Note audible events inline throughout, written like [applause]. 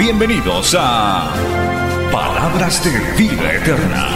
Bienvenidos a Palabras de Vida Eterna.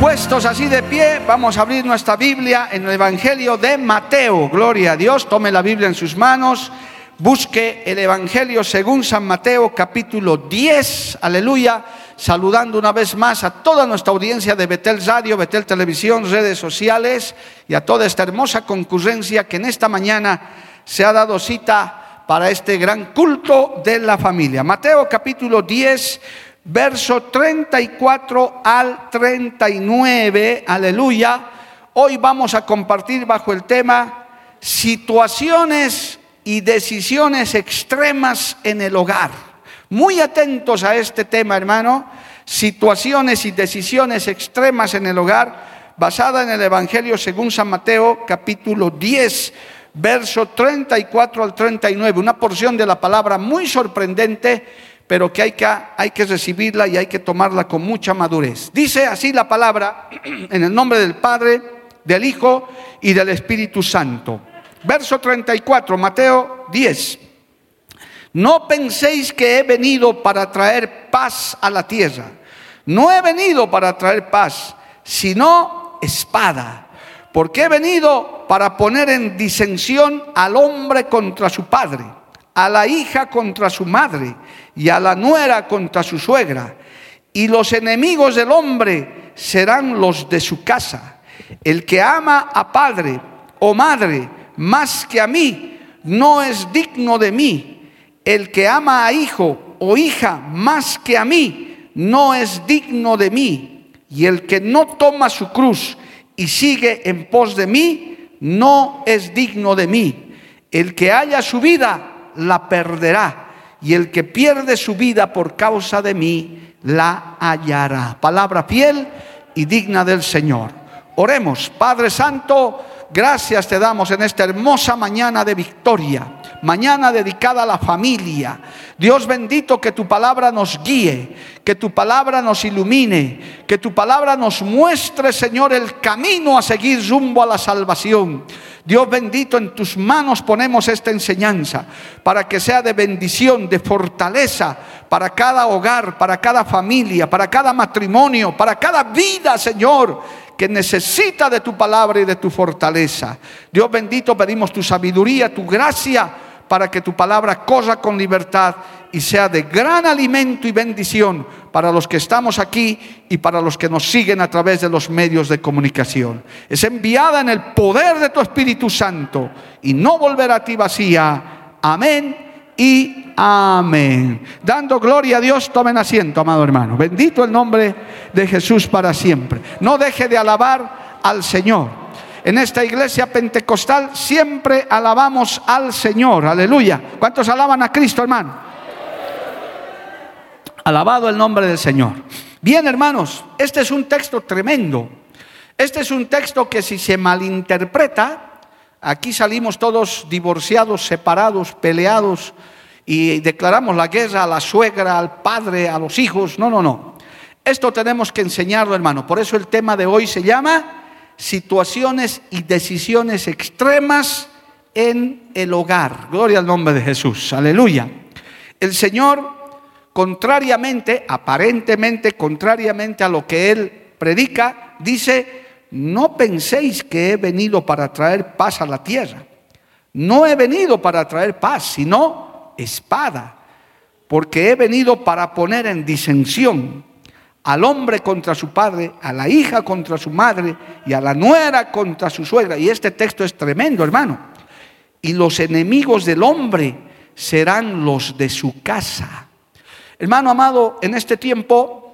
Puestos así de pie, vamos a abrir nuestra Biblia en el Evangelio de Mateo. Gloria a Dios, tome la Biblia en sus manos, busque el Evangelio según San Mateo capítulo 10, aleluya, saludando una vez más a toda nuestra audiencia de Betel Radio, Betel Televisión, redes sociales y a toda esta hermosa concurrencia que en esta mañana se ha dado cita para este gran culto de la familia. Mateo capítulo 10, verso 34 al 39, aleluya. Hoy vamos a compartir bajo el tema situaciones y decisiones extremas en el hogar. Muy atentos a este tema, hermano. Situaciones y decisiones extremas en el hogar, basada en el Evangelio según San Mateo, capítulo 10, verso 34 al 39. Una porción de la palabra muy sorprendente pero que hay, que hay que recibirla y hay que tomarla con mucha madurez. Dice así la palabra en el nombre del Padre, del Hijo y del Espíritu Santo. Verso 34, Mateo 10. No penséis que he venido para traer paz a la tierra. No he venido para traer paz, sino espada. Porque he venido para poner en disensión al hombre contra su padre, a la hija contra su madre y a la nuera contra su suegra. Y los enemigos del hombre serán los de su casa. El que ama a padre o madre más que a mí, no es digno de mí. El que ama a hijo o hija más que a mí, no es digno de mí. Y el que no toma su cruz y sigue en pos de mí, no es digno de mí. El que haya su vida, la perderá y el que pierde su vida por causa de mí, la hallará. Palabra fiel y digna del Señor. Oremos, Padre Santo, gracias te damos en esta hermosa mañana de victoria, mañana dedicada a la familia. Dios bendito, que tu palabra nos guíe, que tu palabra nos ilumine, que tu palabra nos muestre, Señor, el camino a seguir rumbo a la salvación. Dios bendito, en tus manos ponemos esta enseñanza para que sea de bendición, de fortaleza para cada hogar, para cada familia, para cada matrimonio, para cada vida, Señor, que necesita de tu palabra y de tu fortaleza. Dios bendito, pedimos tu sabiduría, tu gracia para que tu palabra corra con libertad y sea de gran alimento y bendición para los que estamos aquí y para los que nos siguen a través de los medios de comunicación. Es enviada en el poder de tu Espíritu Santo y no volverá a ti vacía. Amén y amén. Dando gloria a Dios, tomen asiento, amado hermano. Bendito el nombre de Jesús para siempre. No deje de alabar al Señor en esta iglesia pentecostal siempre alabamos al Señor. Aleluya. ¿Cuántos alaban a Cristo, hermano? Alabado el nombre del Señor. Bien, hermanos, este es un texto tremendo. Este es un texto que si se malinterpreta, aquí salimos todos divorciados, separados, peleados y declaramos la guerra a la suegra, al padre, a los hijos. No, no, no. Esto tenemos que enseñarlo, hermano. Por eso el tema de hoy se llama situaciones y decisiones extremas en el hogar. Gloria al nombre de Jesús. Aleluya. El Señor, contrariamente, aparentemente contrariamente a lo que Él predica, dice, no penséis que he venido para traer paz a la tierra. No he venido para traer paz, sino espada, porque he venido para poner en disensión al hombre contra su padre, a la hija contra su madre y a la nuera contra su suegra. Y este texto es tremendo, hermano. Y los enemigos del hombre serán los de su casa. Hermano amado, en este tiempo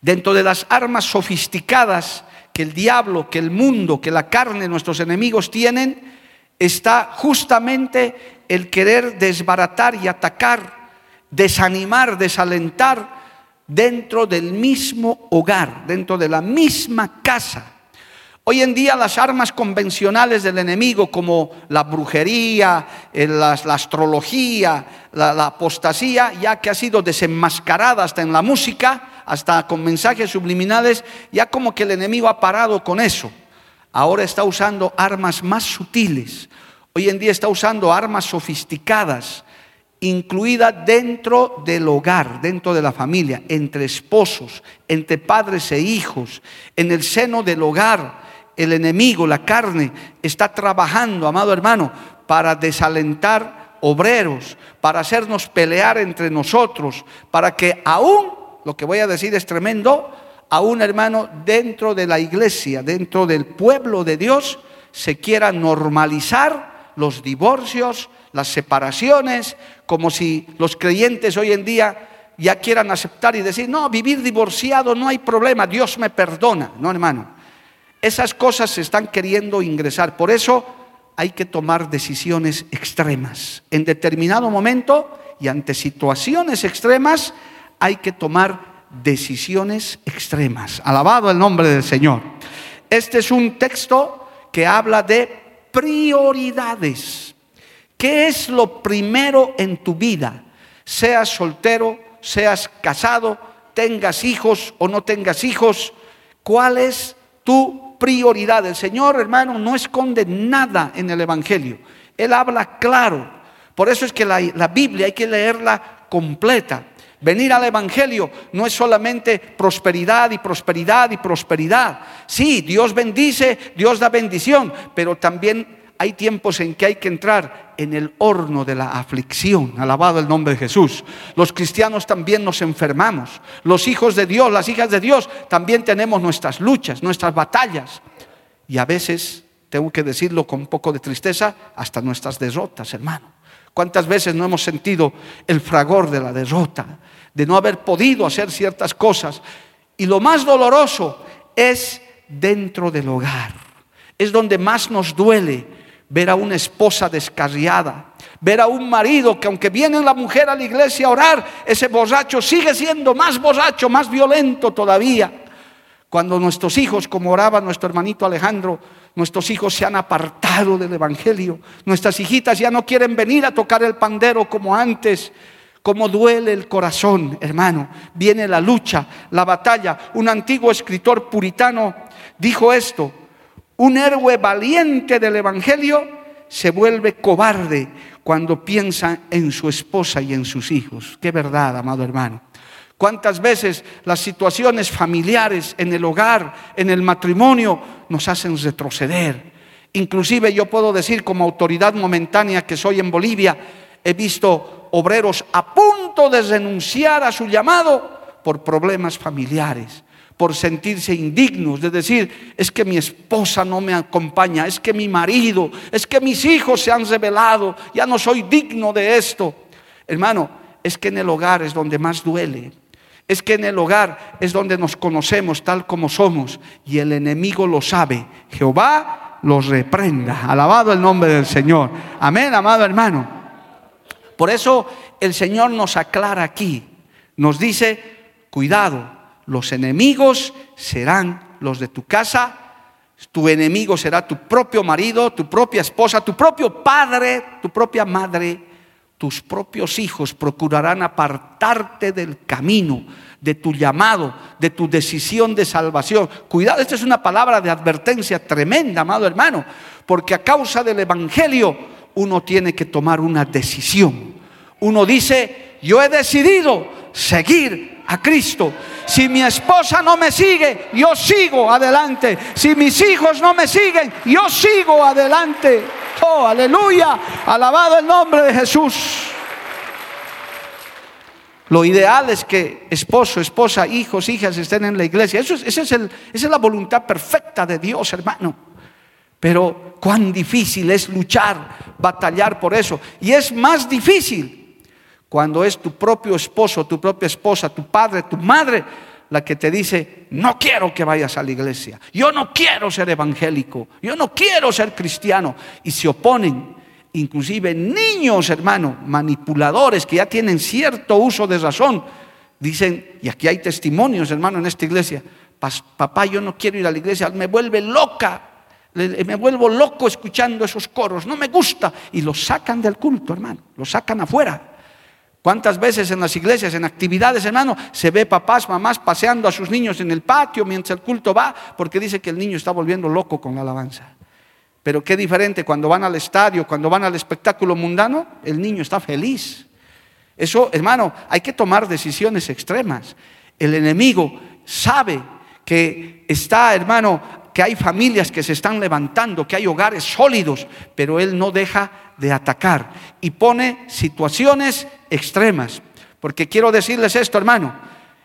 Dentro de las armas sofisticadas que el diablo, que el mundo, que la carne, nuestros enemigos tienen, está justamente el querer desbaratar y atacar, desanimar, desalentar dentro del mismo hogar, dentro de la misma casa. Hoy en día las armas convencionales del enemigo como la brujería, la, astrología, la, apostasía, ya que ha sido desenmascarada hasta en la música, hasta con mensajes subliminales, ya como que el enemigo ha parado con eso. Ahora está usando armas más sutiles. Hoy en día está usando armas sofisticadas, incluida dentro del hogar, dentro de la familia, entre esposos, entre padres e hijos, en el seno del hogar el enemigo, la carne, está trabajando, amado hermano, para desalentar obreros, para hacernos pelear entre nosotros, para que aún, lo que voy a decir es tremendo, aún hermano, dentro de la iglesia, dentro del pueblo de Dios, se quiera normalizar los divorcios, las separaciones, como si los creyentes hoy en día ya quieran aceptar y decir, no, vivir divorciado no hay problema, Dios me perdona. No, hermano, esas cosas se están queriendo ingresar. Por eso hay que tomar decisiones extremas. En determinado momento y ante situaciones extremas hay que tomar decisiones extremas. Alabado el nombre del Señor. Este es un texto que habla de prioridades. ¿Qué es lo primero en tu vida? Seas soltero, seas casado, tengas hijos o no tengas hijos, ¿cuál es tu prioridad. El Señor, hermano, no esconde nada en el Evangelio. Él habla claro. Por eso es que la, la Biblia hay que leerla completa. Venir al Evangelio no es solamente prosperidad y prosperidad y prosperidad. Sí, Dios bendice, Dios da bendición, pero también hay tiempos en que hay que entrar en el horno de la aflicción. Alabado el nombre de Jesús. Los cristianos también nos enfermamos. Los hijos de Dios, las hijas de Dios, también tenemos nuestras luchas, nuestras batallas. Y a veces, tengo que decirlo con un poco de tristeza, hasta nuestras derrotas, hermano. ¿Cuántas veces no hemos sentido el fragor de la derrota, de no haber podido hacer ciertas cosas? Y lo más doloroso es dentro del hogar. Es donde más nos duele ver a una esposa descarriada, ver a un marido que aunque viene la mujer a la iglesia a orar, ese borracho sigue siendo más borracho, más violento todavía. Cuando nuestros hijos, como oraba nuestro hermanito Alejandro, nuestros hijos se han apartado del Evangelio, nuestras hijitas ya no quieren venir a tocar el pandero como antes. Como duele el corazón, hermano. Viene la lucha, la batalla. Un antiguo escritor puritano dijo esto, un héroe valiente del Evangelio se vuelve cobarde cuando piensa en su esposa y en sus hijos. Qué verdad, amado hermano. ¿Cuántas veces las situaciones familiares en el hogar, en el matrimonio, nos hacen retroceder? Inclusive yo puedo decir como autoridad momentánea que soy en Bolivia, he visto obreros a punto de renunciar a su llamado por problemas familiares por sentirse indignos, de decir, es que mi esposa no me acompaña, es que mi marido, es que mis hijos se han revelado, ya no soy digno de esto. Hermano, es que en el hogar es donde más duele. Es que en el hogar es donde nos conocemos tal como somos y el enemigo lo sabe. Jehová los reprenda. Alabado el nombre del Señor. Amén, amado hermano. Por eso el Señor nos aclara aquí. Nos dice, cuidado, los enemigos serán los de tu casa, tu enemigo será tu propio marido, tu propia esposa, tu propio padre, tu propia madre, tus propios hijos procurarán apartarte del camino, de tu llamado, de tu decisión de salvación. Cuidado, esta es una palabra de advertencia tremenda, amado hermano, porque a causa del Evangelio uno tiene que tomar una decisión. Uno dice, yo he decidido seguir a Cristo. Si mi esposa no me sigue, yo sigo adelante. Si mis hijos no me siguen, yo sigo adelante. Aleluya. Alabado el nombre de Jesús. Lo ideal es que esposo, esposa, hijos, hijas estén en la iglesia. Eso es, esa, es esa es la voluntad perfecta de Dios, hermano. Pero cuán difícil es luchar, batallar por eso. Y es más difícil cuando es tu propio esposo, tu propia esposa, tu padre, tu madre, la que te dice, no quiero que vayas a la iglesia, yo no quiero ser evangélico, yo no quiero ser cristiano, y se oponen. Inclusive niños, hermano, manipuladores que ya tienen cierto uso de razón, dicen, y aquí hay testimonios, hermano, en esta iglesia, papá, yo no quiero ir a la iglesia, me vuelve loca, me vuelvo loco escuchando esos coros, no me gusta, y los sacan del culto, hermano, los sacan afuera. ¿Cuántas veces en las iglesias, en actividades, hermano, se ve papás, mamás paseando a sus niños en el patio mientras el culto va, porque dice que el niño está volviendo loco con la alabanza? Pero qué diferente cuando van al estadio, cuando van al espectáculo mundano, el niño está feliz. Eso, hermano, hay que tomar decisiones extremas. El enemigo sabe que está, hermano, que hay familias que se están levantando, que hay hogares sólidos, pero Él no deja de atacar y pone situaciones extremas. Porque quiero decirles esto, hermano,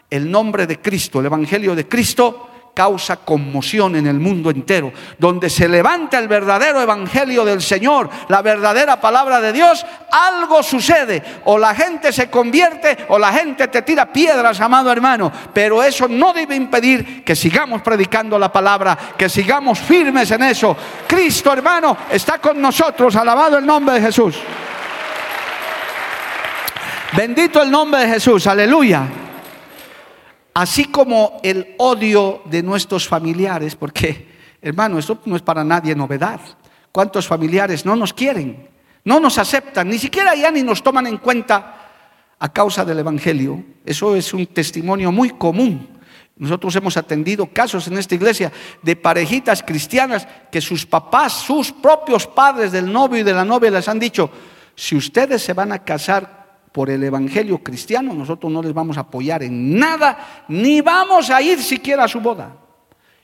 el nombre de Cristo, el Evangelio de Cristo, causa conmoción en el mundo entero. Donde se levanta el verdadero evangelio del Señor, la verdadera palabra de Dios, algo sucede. O la gente se convierte o la gente te tira piedras, amado hermano. Pero eso no debe impedir que sigamos predicando la palabra, que sigamos firmes en eso. Cristo, hermano, está con nosotros. Alabado el nombre de Jesús. Bendito el nombre de Jesús. Aleluya. Así como el odio de nuestros familiares, porque hermano, esto no es para nadie novedad. ¿Cuántos familiares no nos quieren? No nos aceptan, ni siquiera ya ni nos toman en cuenta a causa del Evangelio. Eso es un testimonio muy común. Nosotros hemos atendido casos en esta iglesia de parejitas cristianas que sus papás, sus propios padres del novio y de la novia les han dicho, si ustedes se van a casar por el Evangelio cristiano, nosotros no les vamos a apoyar en nada, ni vamos a ir siquiera a su boda.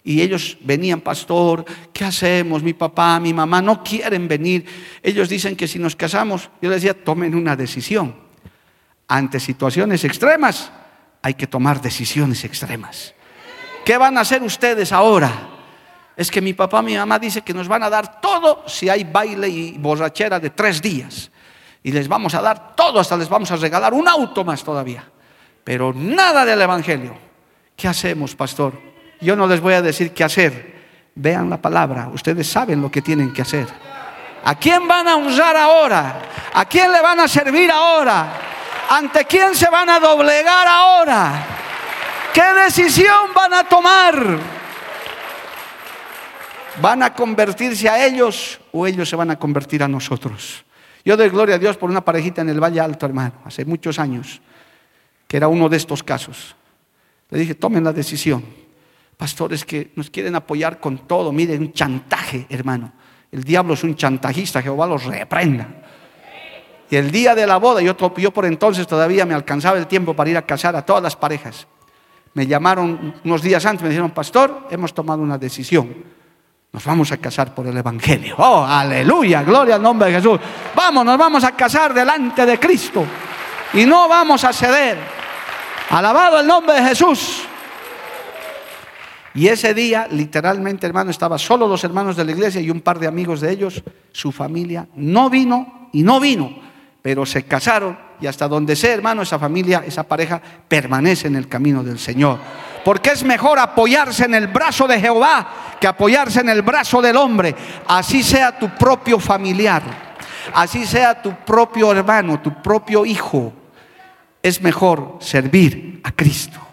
Y ellos venían, pastor, ¿qué hacemos? Mi papá, mi mamá no quieren venir. Ellos dicen que si nos casamos, yo les decía, tomen una decisión. Ante situaciones extremas, hay que tomar decisiones extremas. ¿Qué van a hacer ustedes ahora? Es que mi papá, mi mamá dice que nos van a dar todo si hay baile y borrachera de tres días y les vamos a dar todo, hasta les vamos a regalar un auto más todavía. Pero nada del Evangelio. ¿Qué hacemos, pastor? Yo no les voy a decir qué hacer. Vean la palabra, ustedes saben lo que tienen que hacer. ¿A quién van a honrar ahora? ¿A quién le van a servir ahora? ¿Ante quién se van a doblegar ahora? ¿Qué decisión van a tomar? ¿Van a convertirse a ellos o ellos se van a convertir a nosotros? Yo doy gloria a Dios por una parejita en el Valle Alto, hermano, hace muchos años, que era uno de estos casos. Le dije, tomen la decisión. Pastores que nos quieren apoyar con todo, miren, un chantaje, hermano. El diablo es un chantajista, Jehová los reprenda. Y el día de la boda, yo, por entonces todavía me alcanzaba el tiempo para ir a casar a todas las parejas. Me llamaron unos días antes, me dijeron, pastor, hemos tomado una decisión nos vamos a casar por el Evangelio. Oh, aleluya, gloria al nombre de Jesús. Vamos, nos vamos a casar delante de Cristo. Y no vamos a ceder. Alabado el nombre de Jesús. Y ese día, literalmente, hermano, estaba solo los hermanos de la iglesia y un par de amigos de ellos. Su familia no vino y no vino, pero se casaron y hasta donde sé, hermano, esa familia, esa pareja permanece en el camino del Señor. Porque es mejor apoyarse en el brazo de Jehová que apoyarse en el brazo del hombre. Así sea tu propio familiar, así sea tu propio hermano, tu propio hijo. Es mejor servir a Cristo.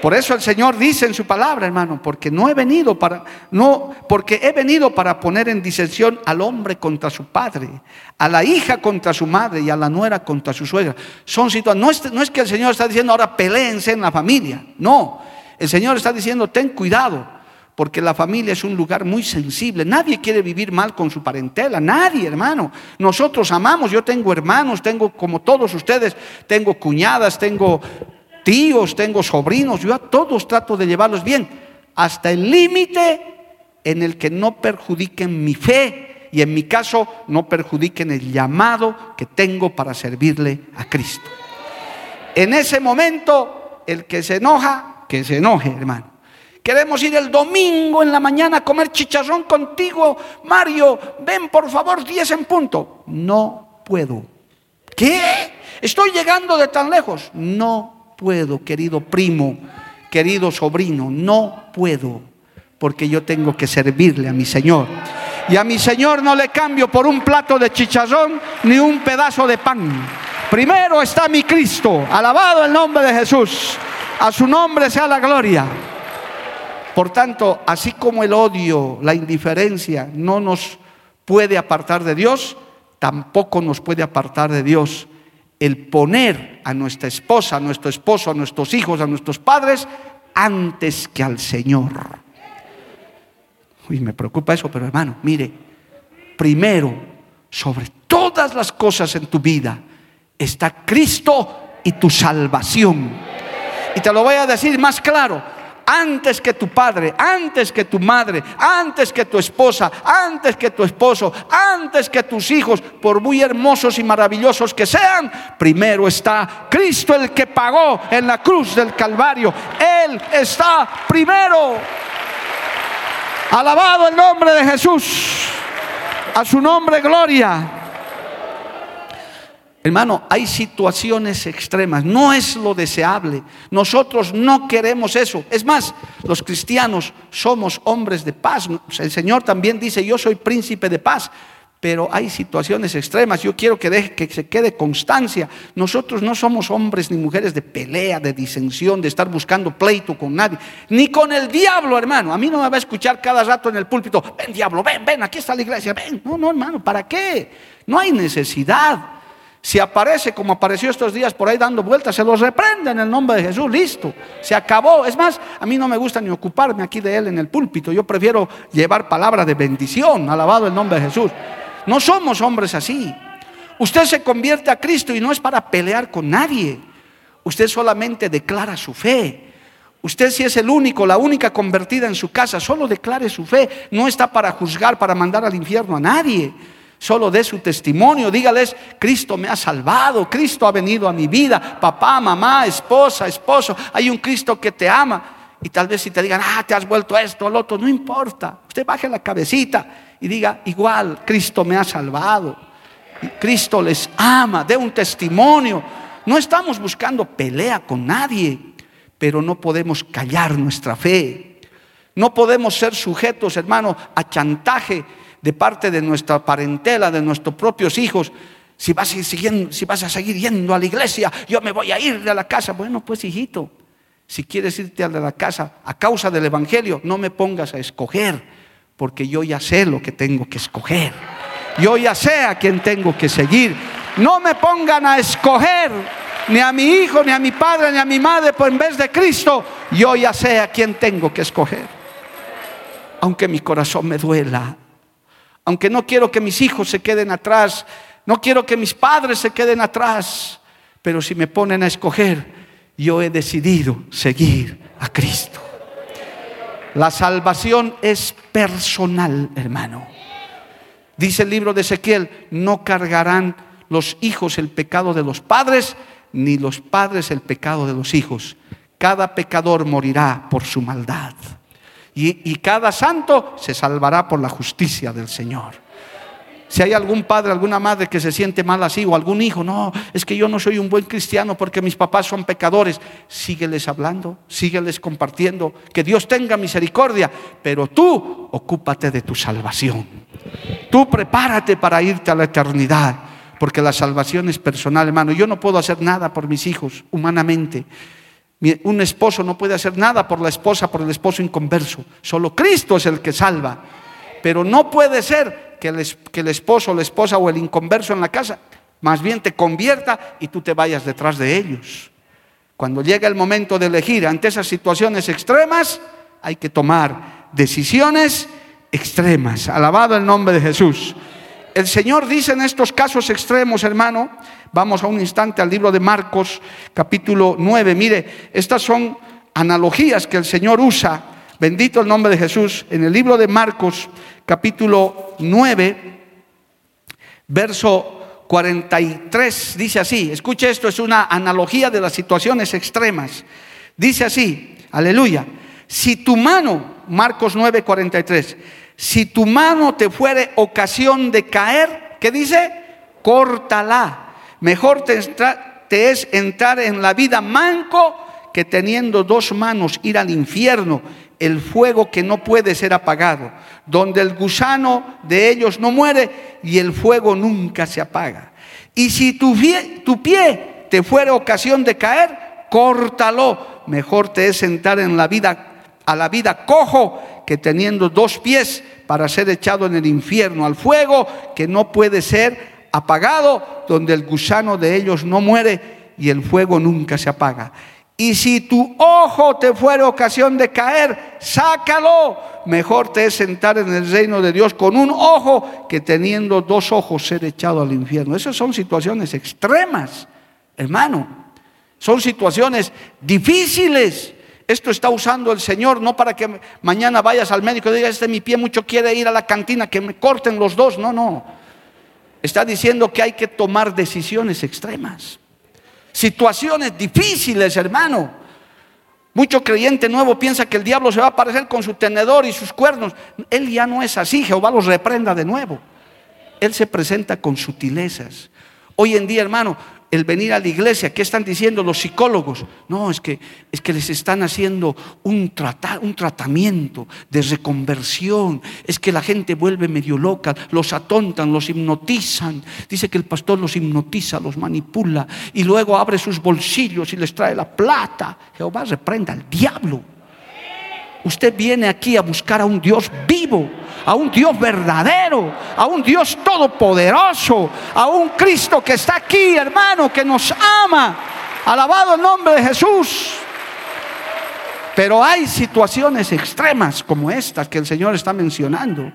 Por eso el Señor dice en su palabra, hermano, porque no he venido para no porque he venido para poner en disensión al hombre contra su padre, a la hija contra su madre y a la nuera contra su suegra. Son situaciones no es, no es que el Señor está diciendo ahora peleense en la familia, no. El Señor está diciendo, "Ten cuidado." porque la familia es un lugar muy sensible. Nadie quiere vivir mal con su parentela, nadie, hermano. Nosotros amamos, yo tengo hermanos, tengo como todos ustedes, tengo cuñadas, tengo tíos, tengo sobrinos, yo a todos trato de llevarlos bien, hasta el límite en el que no perjudiquen mi fe y en mi caso no perjudiquen el llamado que tengo para servirle a Cristo. En ese momento, el que se enoja, que se enoje, hermano. Queremos ir el domingo en la mañana a comer chicharrón contigo. Mario, ven por favor, 10 en punto. No puedo. ¿Qué? Estoy llegando de tan lejos. No puedo, querido primo, querido sobrino, no puedo, porque yo tengo que servirle a mi Señor. Y a mi Señor no le cambio por un plato de chicharrón ni un pedazo de pan. Primero está mi Cristo, alabado el nombre de Jesús. A su nombre sea la gloria. Por tanto, así como el odio, la indiferencia no nos puede apartar de Dios, tampoco nos puede apartar de Dios el poner a nuestra esposa, a nuestro esposo, a nuestros hijos, a nuestros padres antes que al Señor. Uy, me preocupa eso, pero hermano, mire, primero, sobre todas las cosas en tu vida, está Cristo y tu salvación. Y te lo voy a decir más claro, antes que tu padre, antes que tu madre, antes que tu esposa, antes que tu esposo, antes que tus hijos, por muy hermosos y maravillosos que sean, primero está Cristo el que pagó en la cruz del Calvario. Él está primero. Alabado el nombre de Jesús. A su nombre, gloria. Hermano, hay situaciones extremas, no es lo deseable. Nosotros no queremos eso. Es más, los cristianos somos hombres de paz. El Señor también dice, yo soy príncipe de paz. Pero hay situaciones extremas. Yo quiero que, deje, que se quede constancia. Nosotros no somos hombres ni mujeres de pelea, de disensión, de estar buscando pleito con nadie. Ni con el diablo, hermano. A mí no me va a escuchar cada rato en el púlpito. Ven, diablo, ven, ven, aquí está la iglesia. Ven. No, no, hermano, ¿para qué? No hay necesidad. Si aparece como apareció estos días por ahí dando vueltas, se los reprende en el nombre de Jesús, listo, se acabó. Es más, a mí no me gusta ni ocuparme aquí de él en el púlpito, yo prefiero llevar palabra de bendición, alabado el nombre de Jesús. No somos hombres así. Usted se convierte a Cristo y no es para pelear con nadie. Usted solamente declara su fe. Usted si es el único, la única convertida en su casa, solo declare su fe. No está para juzgar, para mandar al infierno a nadie. Solo dé su testimonio, dígales, Cristo me ha salvado, Cristo ha venido a mi vida, papá, mamá, esposa, esposo, hay un Cristo que te ama. Y tal vez si te digan, ah, te has vuelto esto, al otro, no importa. Usted baje la cabecita y diga, igual, Cristo me ha salvado. Cristo les ama, dé un testimonio. No estamos buscando pelea con nadie, pero no podemos callar nuestra fe. No podemos ser sujetos, hermano, a chantaje de parte de nuestra parentela, de nuestros propios hijos. Si vas, a seguir, si vas a seguir yendo a la iglesia, yo me voy a ir de la casa. Bueno, pues hijito, si quieres irte a la casa a causa del Evangelio, no me pongas a escoger, porque yo ya sé lo que tengo que escoger. Yo ya sé a quién tengo que seguir. No me pongan a escoger ni a mi hijo, ni a mi padre, ni a mi madre, pues en vez de Cristo, yo ya sé a quién tengo que escoger. Aunque mi corazón me duela, aunque no quiero que mis hijos se queden atrás, no quiero que mis padres se queden atrás, pero si me ponen a escoger, yo he decidido seguir a Cristo. La salvación es personal, hermano. Dice el libro de Ezequiel, no cargarán los hijos el pecado de los padres, ni los padres el pecado de los hijos. Cada pecador morirá por su maldad. Y, cada santo se salvará por la justicia del Señor. Si hay algún padre, alguna madre que se siente mal así, o algún hijo, no, es que yo no soy un buen cristiano porque mis papás son pecadores, sígueles hablando, sígueles compartiendo, que Dios tenga misericordia, pero tú ocúpate de tu salvación. Tú prepárate para irte a la eternidad, porque la salvación es personal, hermano. Yo no puedo hacer nada por mis hijos humanamente. Un esposo no puede hacer nada por la esposa, por el esposo inconverso. Solo Cristo es el que salva. Pero no puede ser que el, esposo, la esposa o el inconverso en la casa más bien te convierta y tú te vayas detrás de ellos. Cuando llega el momento de elegir ante esas situaciones extremas, hay que tomar decisiones extremas. Alabado el nombre de Jesús. El Señor dice en estos casos extremos, hermano, Vamos a un instante al libro de Marcos, capítulo 9. Mire, estas son analogías que el Señor usa. Bendito el nombre de Jesús. En el libro de Marcos, capítulo 9, verso 43, dice así. Escuche esto, es una analogía de las situaciones extremas. Dice así, aleluya. Si tu mano, Marcos 9, 43, si tu mano te fuere ocasión de caer, ¿qué dice? Córtala Mejor te, es entrar en la vida manco que teniendo dos manos ir al infierno, el fuego que no puede ser apagado, donde el gusano de ellos no muere y el fuego nunca se apaga. Y si tu pie, tu pie te fuera ocasión de caer, córtalo. Mejor te es sentar en la vida, a la vida cojo, que teniendo dos pies para ser echado en el infierno, al fuego que no puede ser apagado, donde el gusano de ellos no muere y el fuego nunca se apaga. Y si tu ojo te fuera ocasión de caer, sácalo. Mejor te es sentar en el reino de Dios con un ojo que teniendo dos ojos ser echado al infierno. Esas son situaciones extremas, hermano. Son situaciones difíciles. Esto está usando el Señor no para que mañana vayas al médico y digas, este mi pie mucho quiere ir a la cantina, que me corten los dos. No, no. Está diciendo que hay que tomar decisiones extremas situaciones difíciles, hermano. Mucho creyente nuevo piensa que el diablo se va a aparecer con su tenedor y sus cuernos. Él ya no es así, Jehová los reprenda de nuevo. Él se presenta con sutilezas. Hoy en día, hermano, el venir a la iglesia, ¿qué están diciendo los psicólogos? No, es que, es que les están haciendo un, un tratamiento de reconversión. Es que la gente vuelve medio loca, los atontan, los hipnotizan. Dice que el pastor los hipnotiza, los manipula y luego abre sus bolsillos y les trae la plata. Jehová reprenda al diablo. Usted viene aquí a buscar a un Dios vivo, a un Dios verdadero, a un Dios todopoderoso, a un Cristo que está aquí, hermano, que nos ama. Alabado el nombre de Jesús. Pero hay situaciones extremas como estas que el Señor está mencionando.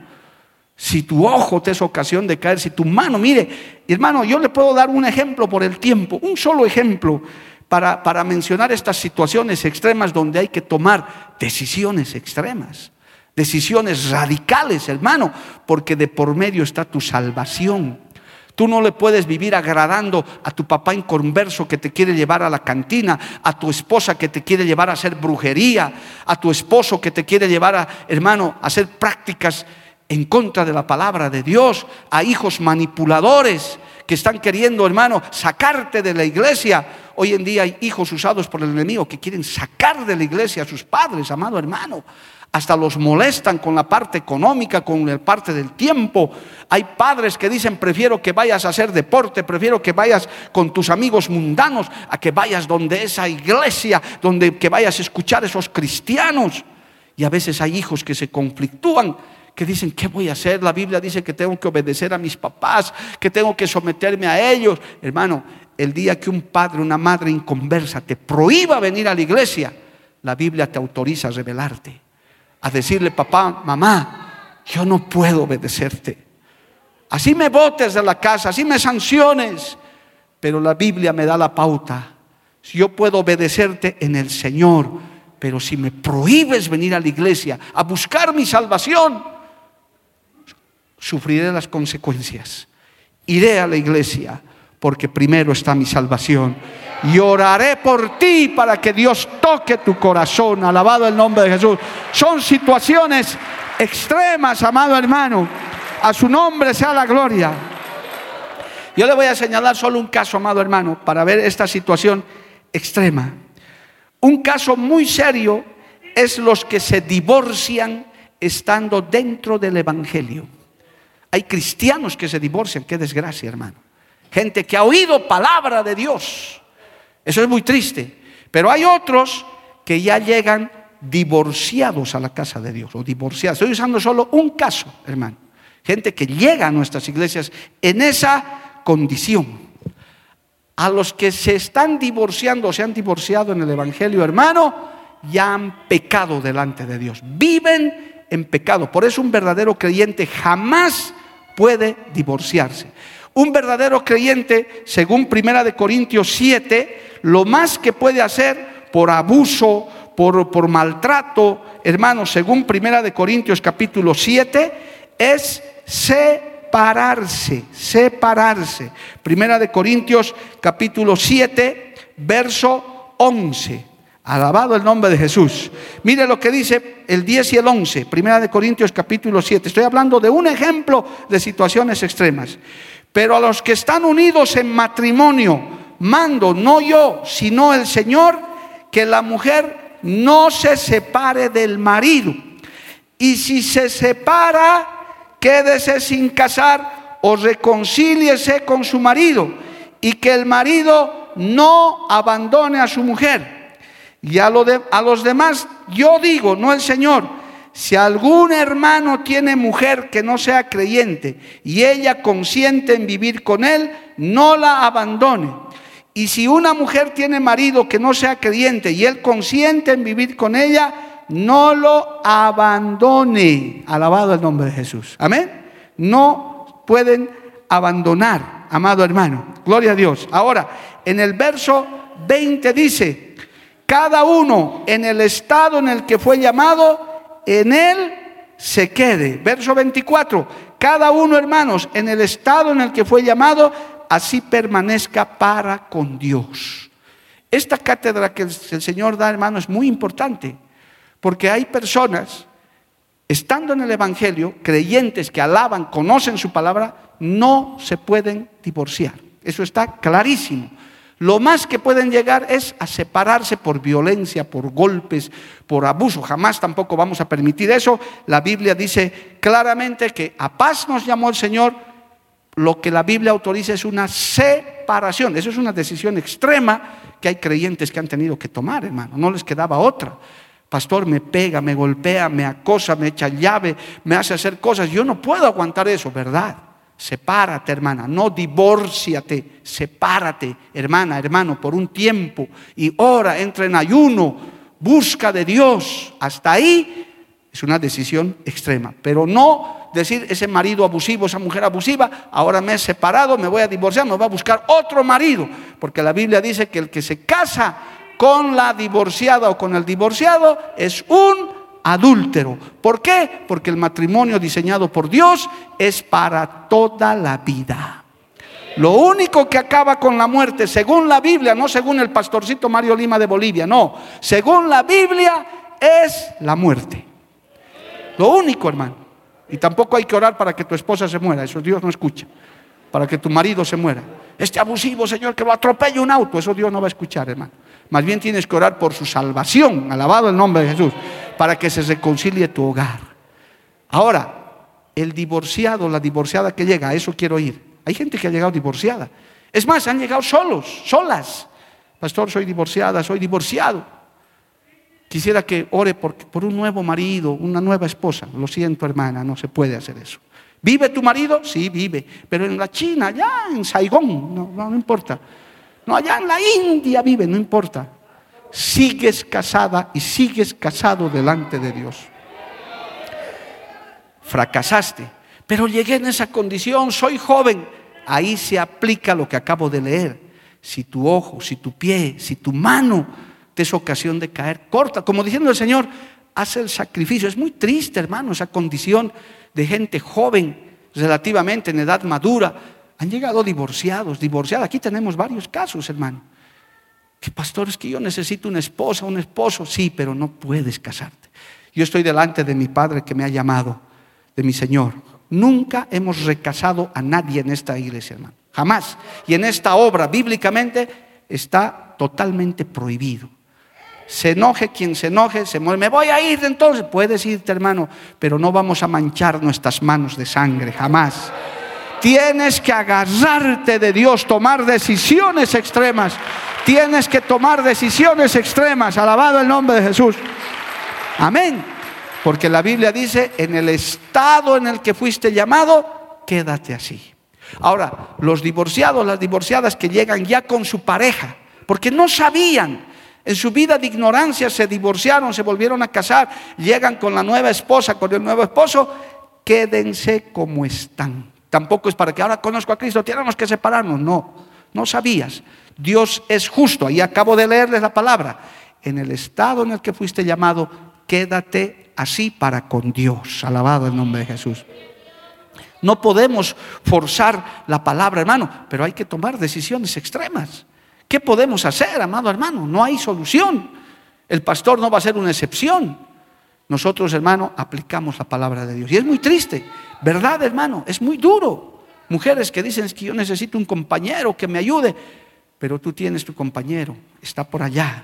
Si tu ojo te es ocasión de caer, si tu mano, mire, hermano, yo le puedo dar un ejemplo por el tiempo, un solo ejemplo para, mencionar estas situaciones extremas donde hay que tomar decisiones extremas, decisiones radicales, hermano, porque de por medio está tu salvación. Tú no le puedes vivir agradando a tu papá inconverso que te quiere llevar a la cantina, a tu esposa que te quiere llevar a hacer brujería, a tu esposo que te quiere llevar a, hermano, a hacer prácticas en contra de la palabra de Dios, a hijos manipuladores que están queriendo, hermano, sacarte de la iglesia Hoy en día hay hijos usados por el enemigo que quieren sacar de la iglesia a sus padres, amado hermano. Hasta los molestan con la parte económica, con la parte del tiempo. Hay padres que dicen, prefiero que vayas a hacer deporte, prefiero que vayas con tus amigos mundanos, a que vayas donde esa iglesia, donde que vayas a escuchar a esos cristianos. Y a veces hay hijos que se conflictúan que dicen, ¿qué voy a hacer? La Biblia dice que tengo que obedecer a mis papás, que tengo que someterme a ellos. Hermano, el día que un padre, una madre inconversa te prohíba venir a la iglesia, la Biblia te autoriza a rebelarte, a decirle, papá, mamá, yo no puedo obedecerte. Así me votes de la casa, así me sanciones, pero la Biblia me da la pauta. Si yo puedo obedecerte en el Señor, pero si me prohíbes venir a la iglesia a buscar mi salvación, sufriré las consecuencias. Iré a la iglesia porque primero está mi salvación. Y oraré por ti para que Dios toque tu corazón. Alabado el nombre de Jesús. Son situaciones extremas, amado hermano. A su nombre sea la gloria. Yo le voy a señalar solo un caso, amado hermano, para ver esta situación extrema. Un caso muy serio es los que se divorcian estando dentro del Evangelio. Hay cristianos que se divorcian, qué desgracia, hermano gente que ha oído palabra de Dios. Eso es muy triste. Pero hay otros que ya llegan divorciados a la casa de Dios, o divorciados. Estoy usando solo un caso, hermano. Gente que llega a nuestras iglesias en esa condición. A los que se están divorciando o se han divorciado en el Evangelio, hermano, ya han pecado delante de Dios. Viven en pecado. Por eso un verdadero creyente jamás puede divorciarse. Un verdadero creyente, según Primera de Corintios 7, lo más que puede hacer por abuso, por, por maltrato, hermanos, según Primera de Corintios capítulo 7, es separarse, separarse. Primera de Corintios capítulo 7, verso 11. Alabado el nombre de Jesús. Mire lo que dice el 10 y el 11, Primera de Corintios capítulo 7. Estoy hablando de un ejemplo de situaciones extremas. Pero a los que están unidos en matrimonio, mando, no yo, sino el Señor, que la mujer no se separe del marido. Y si se separa, quédese sin casar o reconcíliese con su marido. Y que el marido no abandone a su mujer. Y a, los demás, yo digo, no el Señor, si algún hermano tiene mujer que no sea creyente y ella consiente en vivir con él, no la abandone. Y si una mujer tiene marido que no sea creyente y él consiente en vivir con ella, no lo abandone. Alabado el nombre de Jesús. Amén. No pueden abandonar, amado hermano. Gloria a Dios. Ahora, en el verso 20 dice, cada uno en el estado en el que fue llamado, en él se quede. Verso 24, cada uno, hermanos, en el estado en el que fue llamado, así permanezca para con Dios. Esta cátedra que el Señor da, hermano, es muy importante, porque hay personas, estando en el Evangelio, creyentes que alaban, conocen su palabra, no se pueden divorciar. Eso está clarísimo. Lo más que pueden llegar es a separarse por violencia, por golpes, por abuso. Jamás tampoco vamos a permitir eso. La Biblia dice claramente que a paz nos llamó el Señor. Lo que la Biblia autoriza es una separación. Eso es una decisión extrema que hay creyentes que han tenido que tomar, hermano. No les quedaba otra. Pastor, me pega, me golpea, me acosa, me echa llave, me hace hacer cosas. Yo no puedo aguantar eso, ¿verdad? Sepárate, hermana, no divórciate, sepárate, hermana, hermano, por un tiempo y ora, entra en ayuno, busca de Dios. Hasta ahí es una decisión extrema, pero no decir ese marido abusivo, esa mujer abusiva, ahora me he separado, me voy a divorciar, me voy a buscar otro marido, porque la Biblia dice que el que se casa con la divorciada o con el divorciado es un adúltero. ¿Por qué? Porque el matrimonio diseñado por Dios es para toda la vida. Lo único que acaba con la muerte, según la Biblia, no según el pastorcito Mario Lima de Bolivia, no, según la Biblia es la muerte. Lo único, hermano. Y tampoco hay que orar para que tu esposa se muera, eso Dios no escucha. Para que tu marido se muera. Este abusivo, Señor, que lo atropelle un auto, eso Dios no va a escuchar, hermano. Más bien tienes que orar por su salvación, alabado el nombre de Jesús para que se reconcilie tu hogar. Ahora, el divorciado, la divorciada que llega, a eso quiero ir. Hay gente que ha llegado divorciada. Es más, han llegado solos, solas. Pastor, soy divorciada, soy divorciado. Quisiera que ore por, por, un nuevo marido, una nueva esposa. Lo siento, hermana, no se puede hacer eso. ¿Vive tu marido? Sí, vive. Pero en la China, allá en Saigón, no, no importa. No, allá en la India vive, no importa sigues casada y sigues casado delante de Dios. Fracasaste, pero llegué en esa condición, soy joven. Ahí se aplica lo que acabo de leer. Si tu ojo, si tu pie, si tu mano te es ocasión de caer, corta. Como diciendo el Señor, hace el sacrificio. Es muy triste, hermano, esa condición de gente joven, relativamente en edad madura. Han llegado divorciados, divorciadas. Aquí tenemos varios casos, hermano que pastor, es que yo necesito una esposa, un esposo. Sí, pero no puedes casarte. Yo estoy delante de mi Padre que me ha llamado, de mi Señor. Nunca hemos recasado a nadie en esta iglesia, hermano. Jamás. Y en esta obra, bíblicamente, está totalmente prohibido. Se enoje quien se enoje, se muere. Me voy a ir entonces. Puedes irte, hermano, pero no vamos a manchar nuestras manos de sangre, jamás. Tienes que agarrarte de Dios, tomar decisiones extremas. Tienes que tomar decisiones extremas. Alabado el nombre de Jesús. Amén. Porque la Biblia dice, en el estado en el que fuiste llamado, quédate así. Ahora, los divorciados, las divorciadas que llegan ya con su pareja, porque no sabían, en su vida de ignorancia se divorciaron, se volvieron a casar, llegan con la nueva esposa, con el nuevo esposo, quédense como están. Tampoco es para que ahora conozco a Cristo, tenemos que separarnos. No, no sabías. Dios es justo. Ahí acabo de leerles la palabra. En el estado en el que fuiste llamado, quédate así para con Dios. Alabado el nombre de Jesús. No podemos forzar la palabra, hermano, pero hay que tomar decisiones extremas. ¿Qué podemos hacer, amado hermano? No hay solución. El pastor no va a ser una excepción. Nosotros, hermano, aplicamos la palabra de Dios. Y es muy triste, ¿verdad, hermano? Es muy duro. Mujeres que dicen que yo necesito un compañero que me ayude, pero tú tienes tu compañero, está por allá.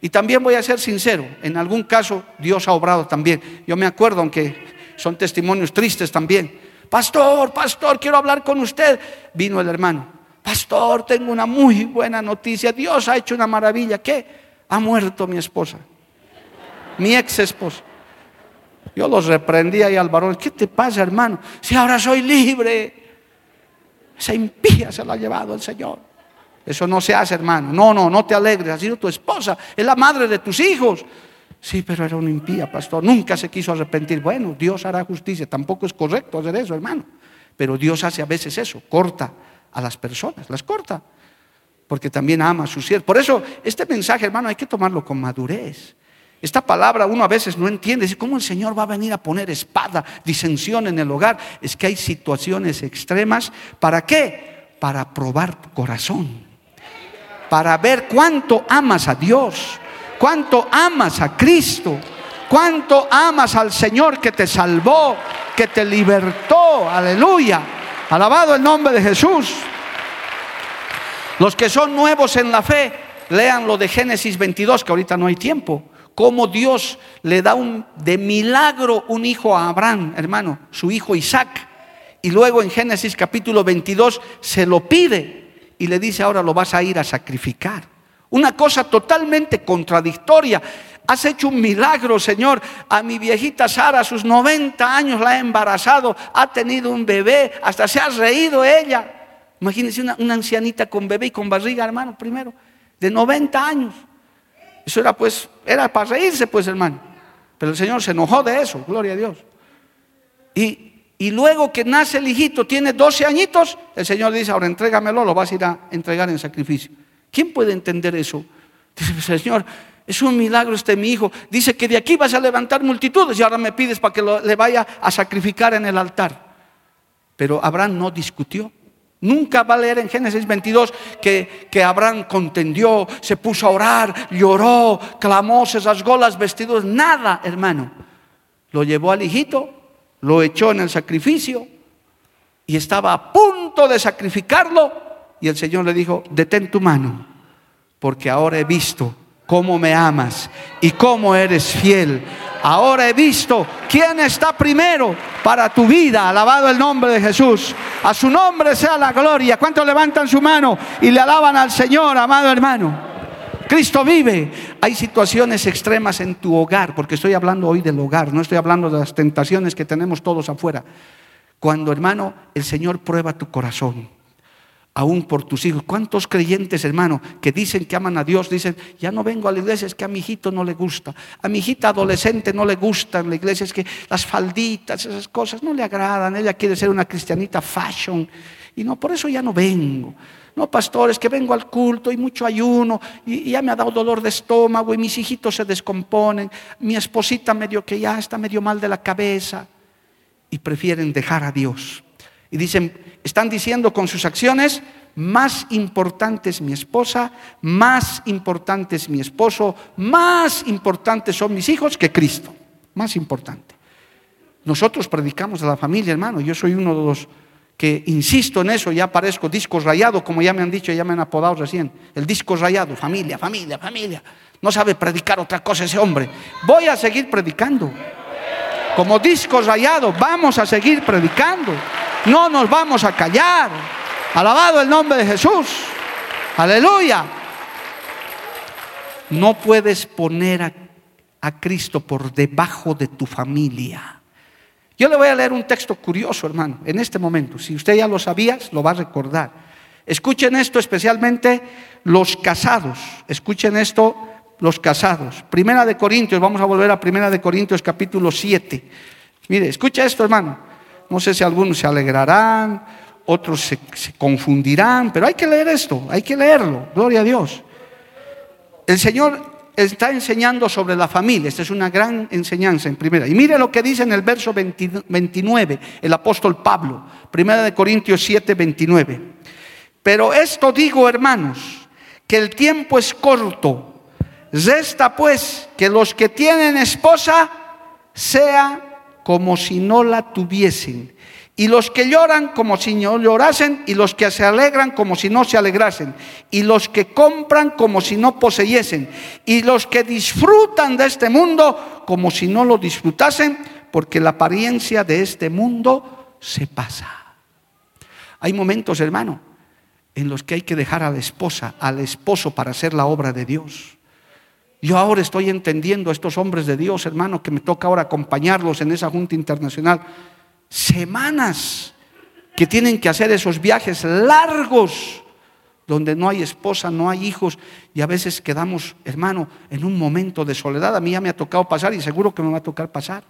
Y también voy a ser sincero, en algún caso Dios ha obrado también. Yo me acuerdo, aunque son testimonios tristes también. Pastor, pastor, quiero hablar con usted. Vino el hermano. Pastor, tengo una muy buena noticia. Dios ha hecho una maravilla. ¿Qué? Ha muerto mi esposa. Mi ex esposa. Yo los reprendí ahí al varón. ¿Qué te pasa, hermano? Si ahora soy libre. Esa impía se la ha llevado el Señor. Eso no se hace, hermano. No, no, no te alegres. Ha sido tu esposa, es la madre de tus hijos. Sí, pero era una impía, pastor. Nunca se quiso arrepentir. Bueno, Dios hará justicia. Tampoco es correcto hacer eso, hermano. Pero Dios hace a veces eso. Corta a las personas, las corta. Porque también ama a sus siervos. Por eso, este mensaje, hermano, hay que tomarlo con madurez. Esta palabra uno a veces no entiende. ¿Cómo el Señor va a venir a poner espada, disensión en el hogar? Es que hay situaciones extremas. ¿Para qué? Para probar tu corazón para ver cuánto amas a Dios, cuánto amas a Cristo, cuánto amas al Señor que te salvó, que te libertó. Aleluya. Alabado el nombre de Jesús. Los que son nuevos en la fe, lean lo de Génesis 22, que ahorita no hay tiempo. Cómo Dios le da un, de milagro un hijo a Abraham, hermano, su hijo Isaac. Y luego en Génesis capítulo 22 se lo pide y le dice ahora lo vas a ir a sacrificar. Una cosa totalmente contradictoria. Has hecho un milagro, Señor. A mi viejita Sara, a sus 90 años, la ha embarazado, ha tenido un bebé, hasta se ha reído ella. Imagínense una, una ancianita con bebé y con barriga, hermano, primero, de 90 años. Eso era pues, era para reírse, pues, hermano. Pero el Señor se enojó de eso, gloria a Dios. Y y luego que nace el hijito, tiene 12 añitos, el Señor dice, ahora entrégamelo, lo vas a ir a entregar en sacrificio. ¿Quién puede entender eso? Dice, Señor, es un milagro este mi hijo. Dice que de aquí vas a levantar multitudes y ahora me pides para que le vaya a sacrificar en el altar. Pero Abraham no discutió. Nunca va a leer en Génesis 22 que, que Abraham contendió, se puso a orar, lloró, clamó, se rasgó las vestiduras. Nada, hermano. Lo llevó al hijito lo echó en el sacrificio y estaba a punto de sacrificarlo y el Señor le dijo, detén tu mano, porque ahora he visto cómo me amas y cómo eres fiel. Ahora he visto quién está primero para tu vida. Alabado el nombre de Jesús. A su nombre sea la gloria. ¿Cuántos levantan su mano y le alaban al Señor, amado hermano? Cristo vive. Hay situaciones extremas en tu hogar, porque estoy hablando hoy del hogar, no estoy hablando de las tentaciones que tenemos todos afuera. Cuando, hermano, el Señor prueba tu corazón, aún por tus hijos. ¿Cuántos creyentes, hermano, que dicen que aman a Dios, dicen, ya no vengo a la iglesia, es que a mi hijito no le gusta, a mi hijita adolescente no le gustan la iglesia, es que las falditas, esas cosas no le agradan, ella quiere ser una cristianita fashion, y no, por eso ya no vengo. No, pastores, que vengo al culto y mucho ayuno y, ya me ha dado dolor de estómago y mis hijitos se descomponen, mi esposita medio que ya está medio mal de la cabeza y prefieren dejar a Dios. Y dicen, están diciendo con sus acciones, más importante es mi esposa, más importante es mi esposo, más importantes son mis hijos que Cristo, más importante. Nosotros predicamos a la familia, hermano, yo soy uno de los que insisto en eso, ya parezco disco rayado, como ya me han dicho, ya me han apodado recién. El disco rayado, familia, familia, familia. No sabe predicar otra cosa ese hombre. Voy a seguir predicando. Como disco rayado, vamos a seguir predicando. No nos vamos a callar. Alabado el nombre de Jesús. Aleluya. No puedes poner a, a Cristo por debajo de tu familia. Yo le voy a leer un texto curioso, hermano, en este momento. Si usted ya lo sabía, lo va a recordar. Escuchen esto especialmente los casados. Escuchen esto los casados. Primera de Corintios, vamos a volver a Primera de Corintios capítulo 7. Mire, escucha esto, hermano. No sé si algunos se alegrarán, otros se, confundirán, pero hay que leer esto, hay que leerlo. Gloria a Dios. El Señor está enseñando sobre la familia. Esta es una gran enseñanza en primera. Y mire lo que dice en el verso 29 el apóstol Pablo, primera de Corintios 7, 29. Pero esto digo, hermanos, que el tiempo es corto. Resta pues que los que tienen esposa sea como si no la tuviesen y los que lloran como si no llorasen, y los que se alegran como si no se alegrasen, y los que compran como si no poseyesen, y los que disfrutan de este mundo como si no lo disfrutasen, porque la apariencia de este mundo se pasa. Hay momentos, hermano, en los que hay que dejar a la esposa, al esposo para hacer la obra de Dios. Yo ahora estoy entendiendo a estos hombres de Dios, hermano, que me toca ahora acompañarlos en esa Junta Internacional semanas que tienen que hacer esos viajes largos donde no hay esposa, no hay hijos y a veces quedamos, hermano, en un momento de soledad. A mí ya me ha tocado pasar y seguro que me va a tocar pasar.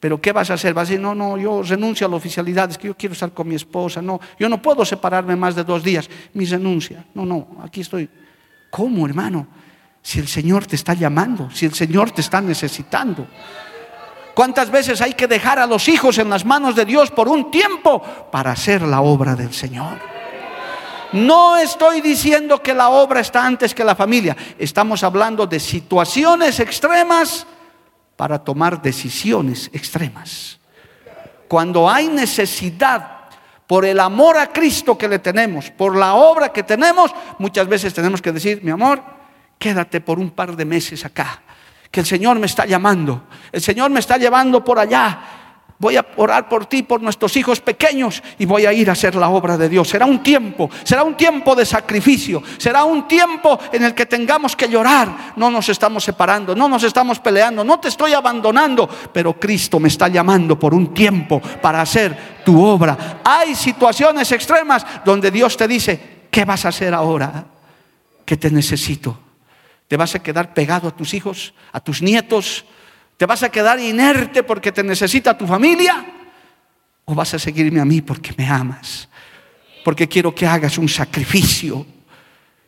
Pero ¿qué vas a hacer? Vas a decir, no, no, yo renuncio a la oficialidad, es que yo quiero estar con mi esposa, no, yo no puedo separarme más de dos días, mi renuncia. No, no, aquí estoy. ¿Cómo, hermano? Si el Señor te está llamando, si el Señor te está necesitando. ¿Cuántas veces hay que dejar a los hijos en las manos de Dios por un tiempo para hacer la obra del Señor? No estoy diciendo que la obra está antes que la familia. Estamos hablando de situaciones extremas para tomar decisiones extremas. Cuando hay necesidad por el amor a Cristo que le tenemos, por la obra que tenemos, muchas veces tenemos que decir, mi amor, quédate por un par de meses acá que el Señor me está llamando, el Señor me está llevando por allá. Voy a orar por ti, por nuestros hijos pequeños y voy a ir a hacer la obra de Dios. Será un tiempo, será un tiempo de sacrificio, será un tiempo en el que tengamos que llorar. No nos estamos separando, no nos estamos peleando, no te estoy abandonando, pero Cristo me está llamando por un tiempo para hacer tu obra. Hay situaciones extremas donde Dios te dice, ¿qué vas a hacer ahora? Que te necesito. ¿Te vas a quedar pegado a tus hijos, a tus nietos? ¿Te vas a quedar inerte porque te necesita tu familia? ¿O vas a seguirme a mí porque me amas? Porque quiero que hagas un sacrificio.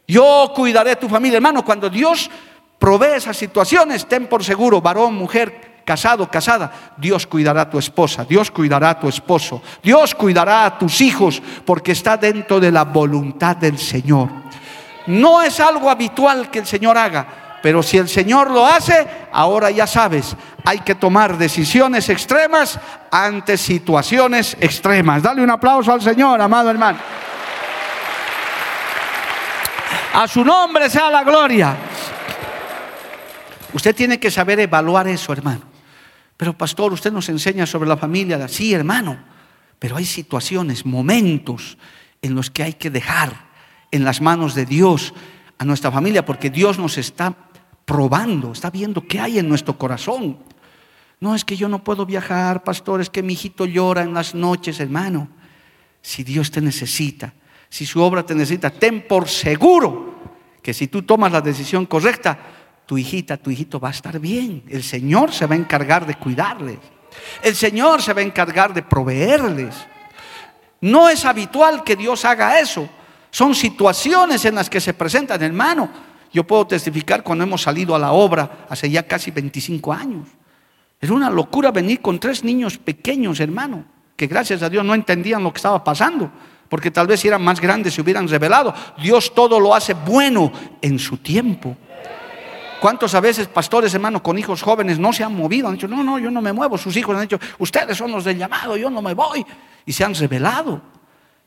Yo cuidaré tu familia. Hermano, cuando Dios provee esas situaciones, ten por seguro, varón, mujer, casado, casada, Dios cuidará a tu esposa, Dios cuidará a tu esposo, Dios cuidará a tus hijos, porque está dentro de la voluntad del Señor. No es algo habitual que el Señor haga, pero si el Señor lo hace, ahora ya sabes, hay que tomar decisiones extremas ante situaciones extremas. Dale un aplauso al Señor, amado hermano. A su nombre sea la gloria. Usted tiene que saber evaluar eso, hermano. Pero pastor, usted nos enseña sobre la familia. Sí, hermano. Pero hay situaciones, momentos en los que hay que dejar en las manos de Dios a nuestra familia, porque Dios nos está probando, está viendo qué hay en nuestro corazón. No es que yo no puedo viajar, pastor, es que mi hijito llora en las noches, hermano. Si Dios te necesita, si su obra te necesita, ten por seguro que si tú tomas la decisión correcta, tu hijita, tu hijito va a estar bien. El Señor se va a encargar de cuidarles. El Señor se va a encargar de proveerles. No es habitual que Dios haga eso. Son situaciones en las que se presentan, hermano. Yo puedo testificar cuando hemos salido a la obra hace ya casi 25 años. Es una locura venir con tres niños pequeños, hermano, que gracias a Dios no entendían lo que estaba pasando, porque tal vez si eran más grandes se hubieran revelado. Dios todo lo hace bueno en su tiempo. ¿Cuántos a veces pastores, hermano, con hijos jóvenes no se han movido? Han dicho, no, no, yo no me muevo. Sus hijos han dicho, ustedes son los del llamado, yo no me voy. Y se han revelado.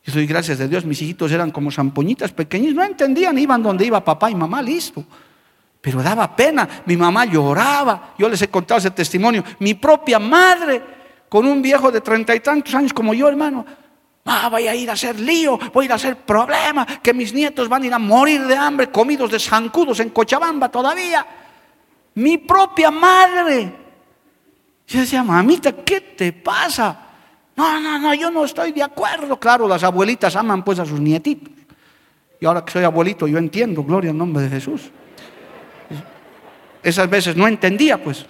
Yo doy gracias a Dios, mis hijitos eran como zampoñitas pequeños, no entendían, iban donde iba papá y mamá, listo. Pero daba pena, mi mamá lloraba, yo les he contado ese testimonio, mi propia madre, con un viejo de treinta y tantos años como yo, hermano, ah, a ir a hacer lío, voy a ir a hacer problema, que mis nietos van a ir a morir de hambre, comidos de zancudos en Cochabamba todavía. Mi propia madre. Yo decía, mamita, ¿qué te pasa? No, no, no, yo no estoy de acuerdo. Claro, las abuelitas aman pues a sus nietitos. Y ahora que soy abuelito, yo entiendo, gloria al nombre de Jesús. Esas veces no entendía, pues.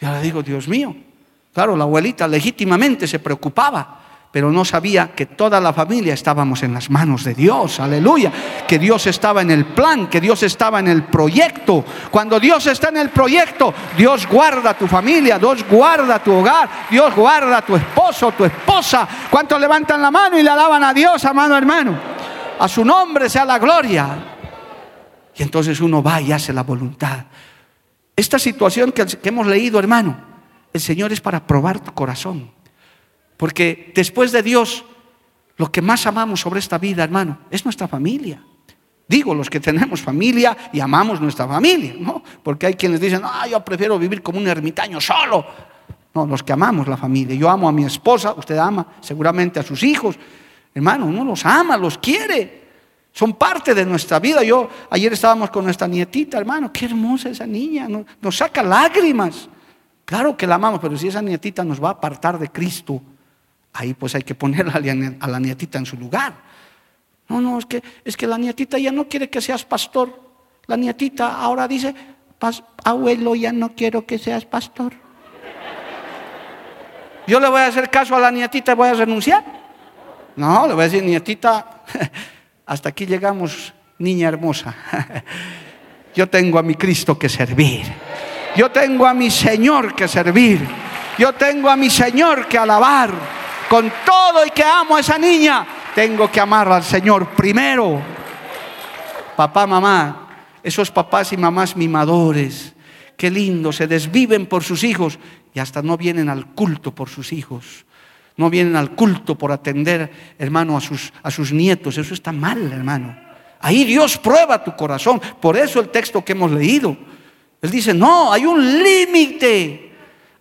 Y ahora digo, Dios mío. Claro, la abuelita legítimamente se preocupaba pero no sabía que toda la familia estábamos en las manos de Dios, aleluya, que Dios estaba en el plan, que Dios estaba en el proyecto. Cuando Dios está en el proyecto, Dios guarda tu familia, Dios guarda tu hogar, Dios guarda tu esposo, tu esposa. ¿Cuántos levantan la mano y le alaban a Dios, amado hermano? A su nombre sea la gloria. Y entonces uno va y hace la voluntad. Esta situación que, que hemos leído, hermano, el Señor es para probar tu corazón. Porque después de Dios, lo que más amamos sobre esta vida, hermano, es nuestra familia. Digo, los que tenemos familia y amamos nuestra familia, ¿no? Porque hay quienes dicen, ah, yo prefiero vivir como un ermitaño solo. No, los que amamos la familia. Yo amo a mi esposa, usted ama seguramente a sus hijos. Hermano, uno los ama, los quiere. Son parte de nuestra vida. Yo ayer estábamos con nuestra nietita, hermano, qué hermosa esa niña, nos, nos saca lágrimas. Claro que la amamos, pero si esa nietita nos va a apartar de Cristo, ahí pues hay que poner a la nietita en su lugar. No, no, es que, es que la nietita ya no quiere que seas pastor. La nietita ahora dice, abuelo, ya no quiero que seas pastor. Yo le voy a hacer caso a la nietita y voy a renunciar. No, le voy a decir, nietita, [laughs] hasta aquí llegamos, niña hermosa. [laughs] Yo tengo a mi Cristo que servir. Yo tengo a mi Señor que servir. Yo tengo a mi Señor que alabar. Con todo y que amo a esa niña, tengo que amar al Señor primero. Papá, mamá, esos papás y mamás mimadores, qué lindo, se desviven por sus hijos y hasta no vienen al culto por sus hijos. No vienen al culto por atender, hermano, a sus, a sus nietos. Eso está mal, hermano. Ahí Dios prueba tu corazón. Por eso el texto que hemos leído. Él dice, no, hay un límite.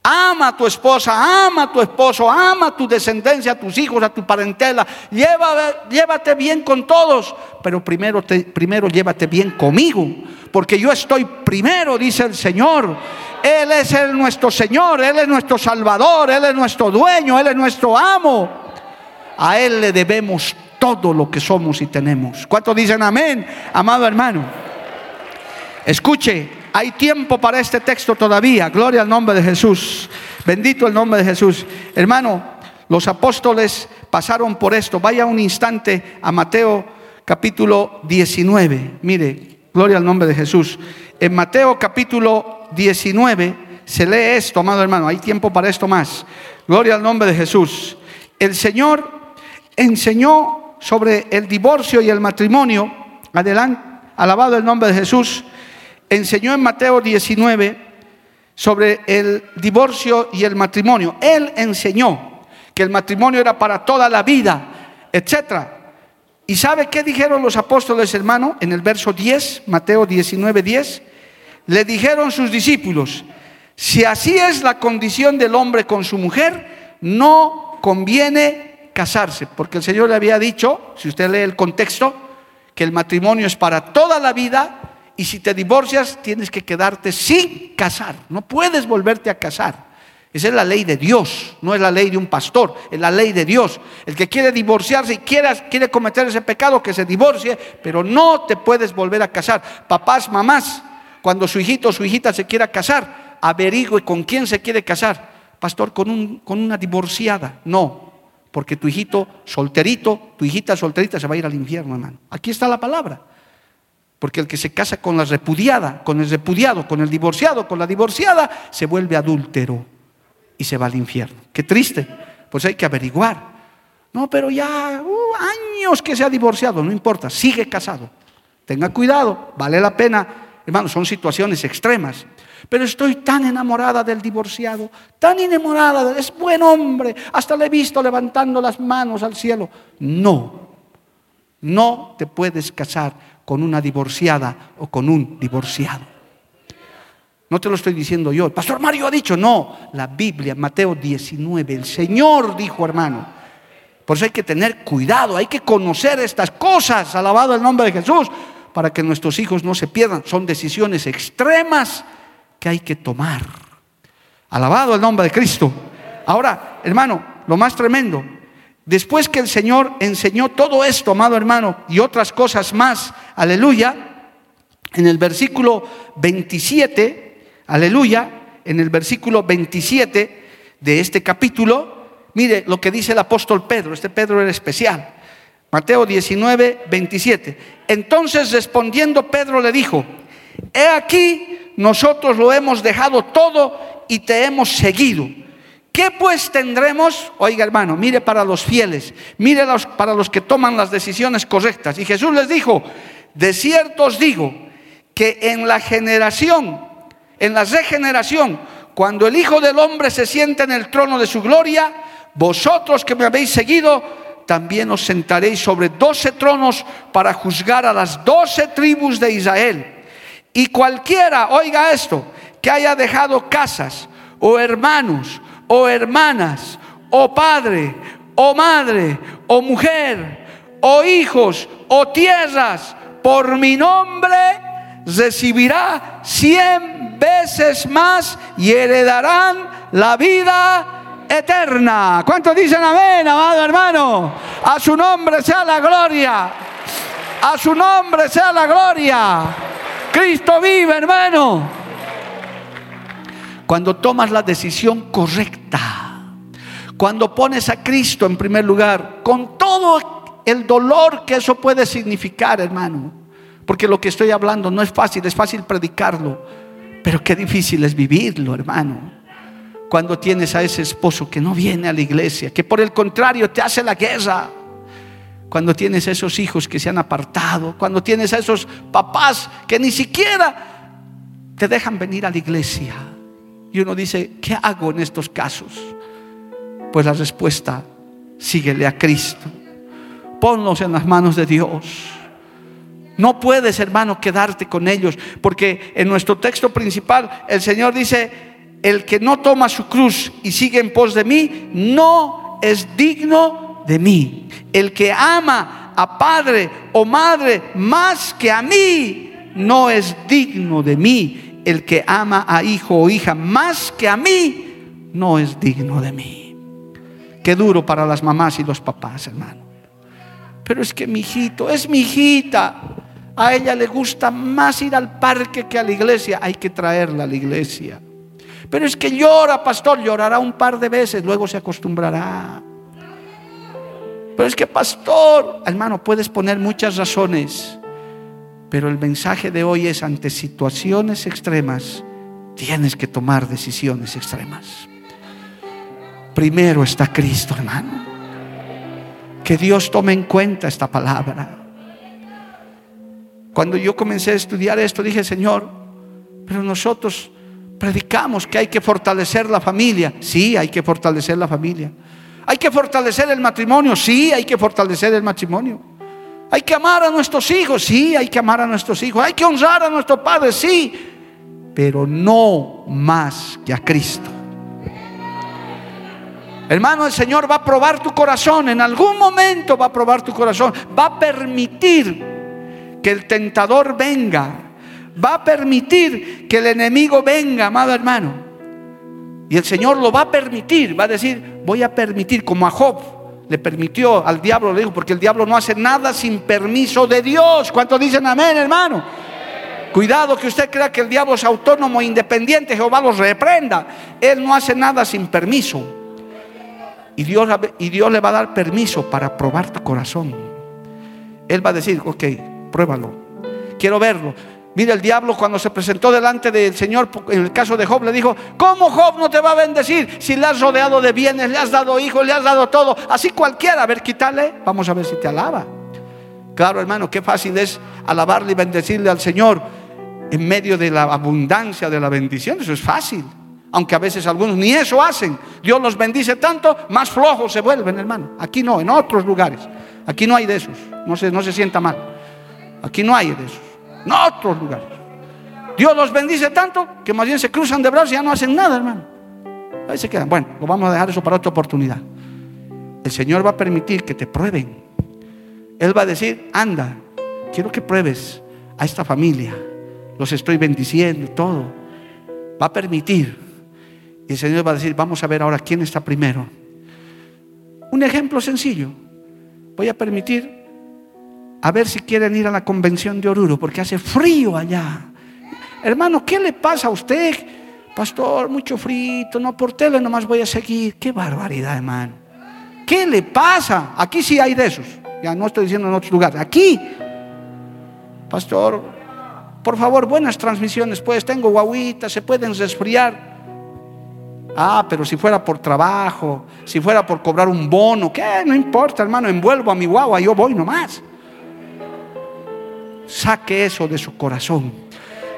Ama a tu esposa, ama a tu esposo, ama a tu descendencia, a tus hijos, a tu parentela. llévate bien con todos, pero primero, primero llévate bien conmigo, porque yo estoy primero, dice el Señor. Él es el, nuestro Señor, Él es nuestro Salvador, Él es nuestro dueño, Él es nuestro amo. A Él le debemos todo lo que somos y tenemos. ¿Cuántos dicen amén, amado hermano? Escuche, hay tiempo para este texto todavía. Gloria al nombre de Jesús. Bendito el nombre de Jesús. Hermano, los apóstoles pasaron por esto. Vaya un instante a Mateo capítulo 19. Mire, gloria al nombre de Jesús. En Mateo capítulo 19 se lee esto, amado hermano. Hay tiempo para esto más. Gloria al nombre de Jesús. El Señor enseñó sobre el divorcio y el matrimonio. Adelante, alabado el nombre de Jesús enseñó en Mateo 19 sobre el divorcio y el matrimonio. Él enseñó que el matrimonio era para toda la vida, etc. ¿Y sabe qué dijeron los apóstoles, hermano? En el verso 10, Mateo 19, 10, le dijeron sus discípulos, si así es la condición del hombre con su mujer, no conviene casarse, porque el Señor le había dicho, si usted lee el contexto, que el matrimonio es para toda la vida y si te divorcias, tienes que quedarte sin casar. No puedes volverte a casar. Esa es la ley de Dios, no es la ley de un pastor, es la ley de Dios. El que quiere divorciarse y quiere, quiere cometer ese pecado, que se divorcie, pero no te puedes volver a casar. Papás, mamás, cuando su hijito o su hijita se quiera casar, averigüe con quién se quiere casar. Pastor, con, un, con una divorciada. No, porque tu hijito solterito, tu hijita solterita se va a ir al infierno, hermano. Aquí está la palabra. Porque el que se casa con la repudiada, con el repudiado, con el divorciado, con la divorciada, se vuelve adúltero y se va al infierno. Qué triste. Pues hay que averiguar. No, pero ya uh, años que se ha divorciado, no importa, sigue casado. Tenga cuidado, vale la pena. Hermano, son situaciones extremas. Pero estoy tan enamorada del divorciado, tan enamorada, es buen hombre, hasta le he visto levantando las manos al cielo. No, no te puedes casar con una divorciada o con un divorciado. No te lo estoy diciendo yo. El pastor Mario ha dicho, no, la Biblia, Mateo 19, el Señor dijo, hermano. Por eso hay que tener cuidado, hay que conocer estas cosas, alabado el nombre de Jesús, para que nuestros hijos no se pierdan. Son decisiones extremas que hay que tomar. Alabado el nombre de Cristo. Ahora, hermano, lo más tremendo, Después que el Señor enseñó todo esto, amado hermano, y otras cosas más, aleluya, en el versículo 27, aleluya, en el versículo 27 de este capítulo, mire lo que dice el apóstol Pedro, este Pedro era especial. Mateo 19, 27. Entonces respondiendo Pedro le dijo, he aquí, nosotros lo hemos dejado todo y te hemos seguido. ¿Qué pues tendremos? Oiga hermano, mire para los fieles, mire para los que toman las decisiones correctas. Y Jesús les dijo, de cierto os digo que en la generación, en la regeneración, cuando el Hijo del Hombre se sienta en el trono de su gloria, vosotros que me habéis seguido, también os sentaréis sobre doce tronos para juzgar a las doce tribus de Israel. Y cualquiera, oiga esto, que haya dejado casas o hermanos o hermanas o padre o madre o mujer o hijos o tierras por mi nombre, recibirá cien veces más y heredarán la vida eterna. ¿Cuántos dicen amén, amado hermano? A su nombre sea la gloria. A su nombre sea la gloria. Cristo vive, hermano. Cuando tomas la decisión correcta, cuando pones a Cristo en primer lugar, con todo el dolor que eso puede significar, hermano, porque lo que estoy hablando no es fácil, es fácil predicarlo, pero qué difícil es vivirlo, hermano cuando tienes a ese esposo que no viene a la iglesia, que por el contrario te hace la guerra, cuando tienes a esos hijos que se han apartado, cuando tienes a esos papás que ni siquiera te dejan venir a la iglesia. Y uno dice, ¿qué hago en estos casos? Pues la respuesta, síguele a Cristo. Ponlos en las manos de Dios. No puedes, hermano, quedarte con ellos, porque en nuestro texto principal el Señor dice, el que no toma su cruz y sigue en pos de mí, no es digno de mí. El que ama a padre o madre más que a mí, no es digno de mí. El que ama a hijo o hija más que a mí, no es digno de mí. Qué duro para las mamás y los papás, hermano. Pero es que mi hijito, es mi hijita. A ella le gusta más ir al parque que a la iglesia. Hay que traerla a la iglesia. Pero es que llora, pastor, llorará un par de veces, luego se acostumbrará. Pero es que, pastor, hermano, puedes poner muchas razones, pero el mensaje de hoy es ante situaciones extremas, tienes que tomar decisiones extremas. Primero está Cristo, hermano. Que Dios tome en cuenta esta palabra. Cuando yo comencé a estudiar esto, dije, Señor, pero nosotros Predicamos que hay que fortalecer la familia. Sí, hay que fortalecer la familia. Hay que fortalecer el matrimonio. Sí, hay que fortalecer el matrimonio. Hay que amar a nuestros hijos. Sí, hay que amar a nuestros hijos. Hay que honrar a nuestros padres. Sí, pero no más que a Cristo. Hermano, el Señor va a probar tu corazón. En algún momento va a probar tu corazón. Va a permitir que el tentador venga va a permitir que el enemigo venga, amado hermano. Y el Señor lo va a permitir, va a decir, voy a permitir, como a Job le permitió al diablo, le dijo, porque el diablo no hace nada sin permiso de Dios. ¿Cuántos dicen amén, hermano? Cuidado que usted crea que el diablo es autónomo e independiente, Jehová los reprenda. Él no hace nada sin permiso. Y Dios, y Dios le va a dar permiso para probar tu corazón. Él va a decir, ok, pruébalo. Quiero verlo. Mira, el diablo cuando se presentó delante del Señor, en el caso de Job, le dijo, ¿cómo Job no te va a bendecir si le has rodeado de bienes, le has dado hijos, le has dado todo? Así cualquiera, a ver, quítale, vamos a ver si te alaba. Claro, hermano, qué fácil es alabarle y bendecirle al Señor en medio de la abundancia de la bendición, eso es fácil. Aunque a veces algunos ni eso hacen. Dios los bendice tanto, más flojos se vuelven, hermano. Aquí no, en otros lugares. Aquí no hay de esos. No se, no se sienta mal. Aquí no hay de esos en otros lugares. Dios los bendice tanto que más bien se cruzan de brazos y ya no hacen nada, hermano. Ahí se quedan. Bueno, lo vamos a dejar eso para otra oportunidad. El Señor va a permitir que te prueben. Él va a decir, anda, quiero que pruebes a esta familia. Los estoy bendiciendo, todo. Va a permitir. Y el Señor va a decir, vamos a ver ahora quién está primero. Un ejemplo sencillo. Voy a permitir a ver si quieren ir a la convención de Oruro, porque hace frío allá. Hermano, ¿qué le pasa a usted? Pastor, mucho frito, no por tele nomás voy a seguir. Qué barbaridad, hermano. ¿Qué le pasa? Aquí sí hay de esos. Ya no estoy diciendo en otros lugares. Aquí, pastor, por favor, buenas transmisiones, pues tengo guaguitas, se pueden resfriar. Ah, pero si fuera por trabajo, si fuera por cobrar un bono, ¿qué? No importa, hermano, envuelvo a mi guagua, yo voy nomás. Saque eso de su corazón.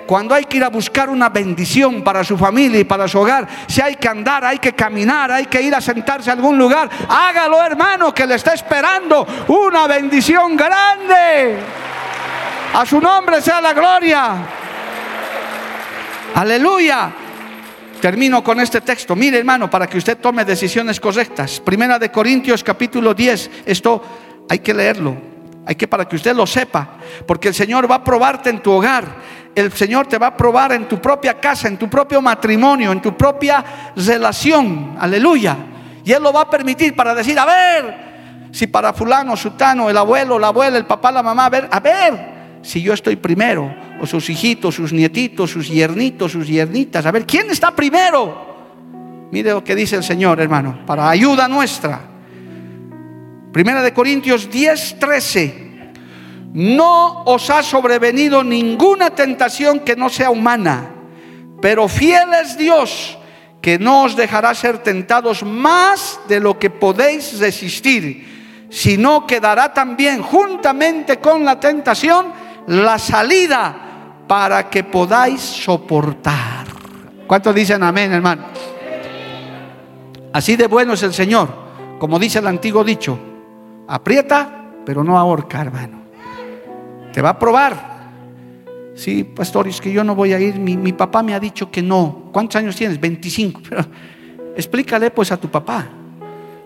cuando hay que ir a buscar una bendición para su familia y para su hogar, si hay que andar, hay que caminar, hay que ir a sentarse a algún lugar, hágalo hermano, que le está esperando una bendición grande. A su nombre sea la gloria. Aleluya. Termino con este texto. Mire, hermano, para que usted tome decisiones correctas. Primera de Corintios capítulo 10. Esto hay que leerlo. Hay que para que usted lo sepa, porque el Señor va a probarte en tu hogar. El Señor te va a probar en tu propia casa, en tu propio matrimonio, en tu propia relación. Aleluya. Y Él lo va a permitir para decir, a ver, si para fulano, sutano, el abuelo, la abuela, el papá, la mamá, a ver, a ver, si yo estoy primero, o sus hijitos, sus nietitos, sus yernitos, sus yernitas, a ver, ¿quién está primero? Mire lo que dice el Señor, hermano, para ayuda nuestra. Primera de Corintios 10, 13. No os ha sobrevenido ninguna tentación que no sea humana, pero fiel es Dios que no os dejará ser tentados más de lo que podéis resistir, sino que dará también juntamente con la tentación la salida para que podáis soportar. ¿Cuántos dicen amén, hermano? Así de bueno es el Señor, como dice el antiguo dicho, aprieta, pero no ahorca, hermano. Te va a probar. Sí, pastor, es que yo no voy a ir, mi, mi papá me ha dicho que no. ¿Cuántos años tienes? 25. [laughs] Pero explícale pues a tu papá.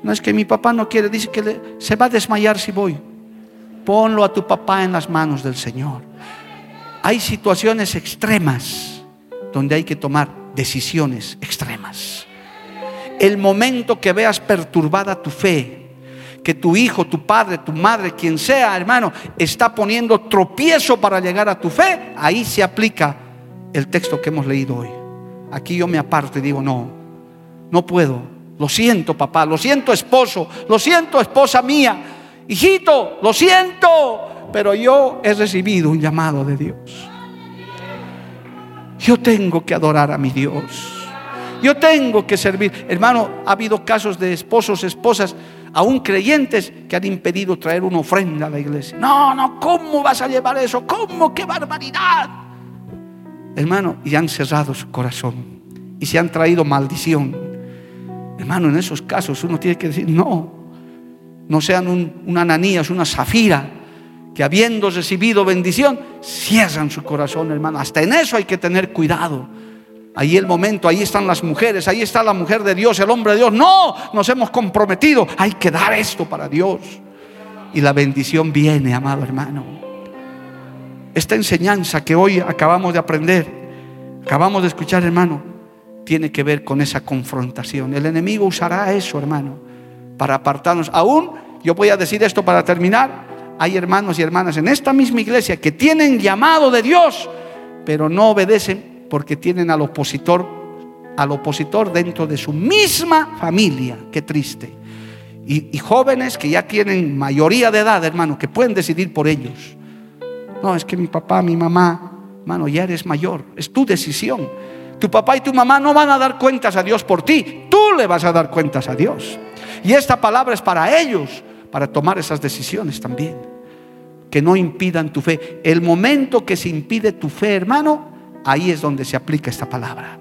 No es que mi papá no quiere, dice que se va a desmayar si voy. Ponlo a tu papá en las manos del Señor. Hay situaciones extremas donde hay que tomar decisiones extremas. El momento que veas perturbada tu fe, que tu hijo, tu padre, tu madre, quien sea, hermano, está poniendo tropiezo para llegar a tu fe, ahí se aplica el texto que hemos leído hoy. Aquí yo me aparto y digo, no, no puedo. Lo siento, papá, lo siento, esposo, lo siento, esposa mía hijito, lo siento, pero yo he recibido un llamado de Dios. Yo tengo que adorar a mi Dios. Yo tengo que servir. Hermano, ha habido casos de esposos, esposas, aún creyentes, que han impedido traer una ofrenda a la iglesia. No, no, ¿cómo vas a llevar eso? ¿Cómo? ¡Qué barbaridad! Hermano, y han cerrado su corazón y se han traído maldición. Hermano, en esos casos uno tiene que decir, no, no sean un, una ananías, una zafira, que habiendo recibido bendición, cierran su corazón, hermano. Hasta en eso hay que tener cuidado. Ahí el momento, ahí están las mujeres, ahí está la mujer de Dios, el hombre de Dios. No, nos hemos comprometido, hay que dar esto para Dios. Y la bendición viene, amado hermano. Esta enseñanza que hoy acabamos de aprender, acabamos de escuchar, hermano, tiene que ver con esa confrontación. El enemigo usará eso, hermano para apartarnos. Aún, yo voy a decir esto para terminar, hay hermanos y hermanas en esta misma iglesia que tienen llamado de Dios, pero no obedecen porque tienen al opositor, al opositor dentro de su misma familia. Qué triste. Y, jóvenes que ya tienen mayoría de edad, hermano, que pueden decidir por ellos. No, es que mi papá, mi mamá, hermano, ya eres mayor, es tu decisión. Tu papá y tu mamá no van a dar cuentas a Dios por ti, tú le vas a dar cuentas a Dios. Y esta palabra es para ellos, para tomar esas decisiones también. Que no impidan tu fe. El momento que se impide tu fe, hermano, ahí es donde se aplica esta palabra.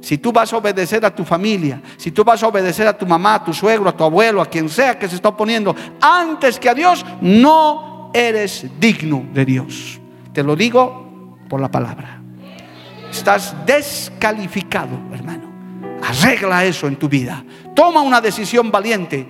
Si tú vas a obedecer a tu familia, si tú vas a obedecer a tu mamá, a tu suegro, a tu abuelo, a quien sea que se está oponiendo, antes que a Dios, no eres digno de Dios. Te lo digo por la palabra. Estás descalificado, hermano. Arregla eso en tu vida. Toma una decisión valiente.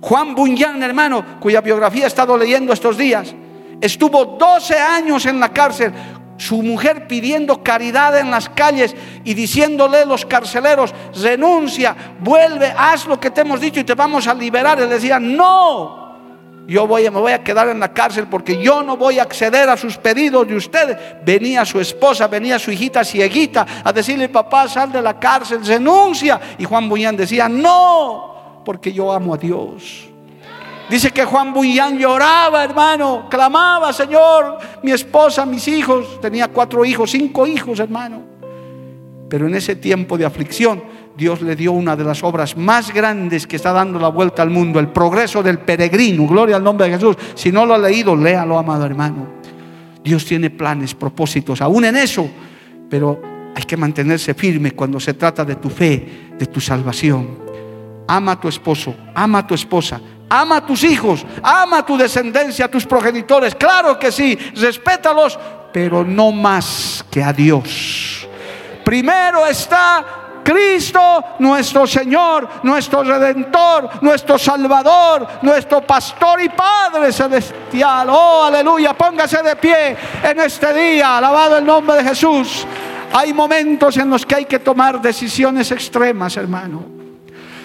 Juan Bunyan, hermano, cuya biografía he estado leyendo estos días, estuvo 12 años en la cárcel. Su mujer pidiendo caridad en las calles y diciéndole a los carceleros, renuncia, vuelve, haz lo que te hemos dicho y te vamos a liberar. Él decía, no, yo voy, me voy a quedar en la cárcel porque yo no voy a acceder a sus pedidos de ustedes. Venía su esposa, venía su hijita cieguita a decirle, papá, sal de la cárcel, renuncia. Y Juan Buñán decía, no, porque yo amo a Dios. Dice que Juan Buñán lloraba, hermano, clamaba, Señor, mi esposa, mis hijos, tenía cuatro hijos, cinco hijos, hermano. Pero en ese tiempo de aflicción, Dios le dio una de las obras más grandes que está dando la vuelta al mundo, el progreso del peregrino. Gloria al nombre de Jesús. Si no lo ha leído, léalo, amado hermano. Dios tiene planes, propósitos. Aún en eso, pero hay que mantenerse firme cuando se trata de tu fe, de tu salvación. Ama a tu esposo, ama a tu esposa, ama a tus hijos, ama a tu descendencia, a tus progenitores. Claro que sí, respétalos, pero no más que a Dios. Primero está Cristo, nuestro Señor, nuestro Redentor, nuestro Salvador, nuestro Pastor y Padre Celestial. Oh, aleluya, póngase de pie en este día, alabado el nombre de Jesús. Hay momentos en los que hay que tomar decisiones extremas, hermano.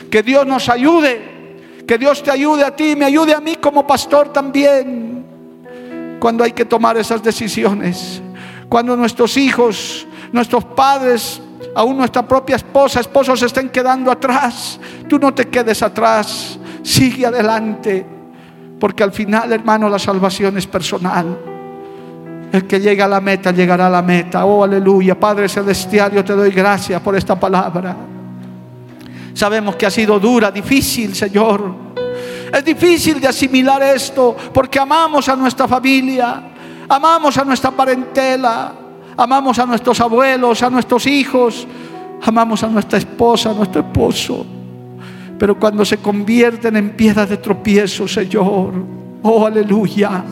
Que Dios nos ayude, que Dios te ayude a ti, me ayude a mí como pastor también. Cuando hay que tomar esas decisiones, cuando nuestros hijos, nuestros padres aún nuestra propia esposa, esposos se estén quedando atrás. Tú no te quedes atrás, sigue adelante, porque al final, hermano, la salvación es personal. El que llega a la meta, llegará a la meta. Oh, aleluya. Padre Celestial, yo te doy gracias por esta palabra. Sabemos que ha sido dura, difícil, Señor. Es difícil de asimilar esto porque amamos a nuestra familia, amamos a nuestra parentela, amamos a nuestros abuelos, a nuestros hijos, amamos a nuestra esposa, a nuestro esposo. Pero cuando se convierten en piedras de tropiezo, Señor, oh aleluya,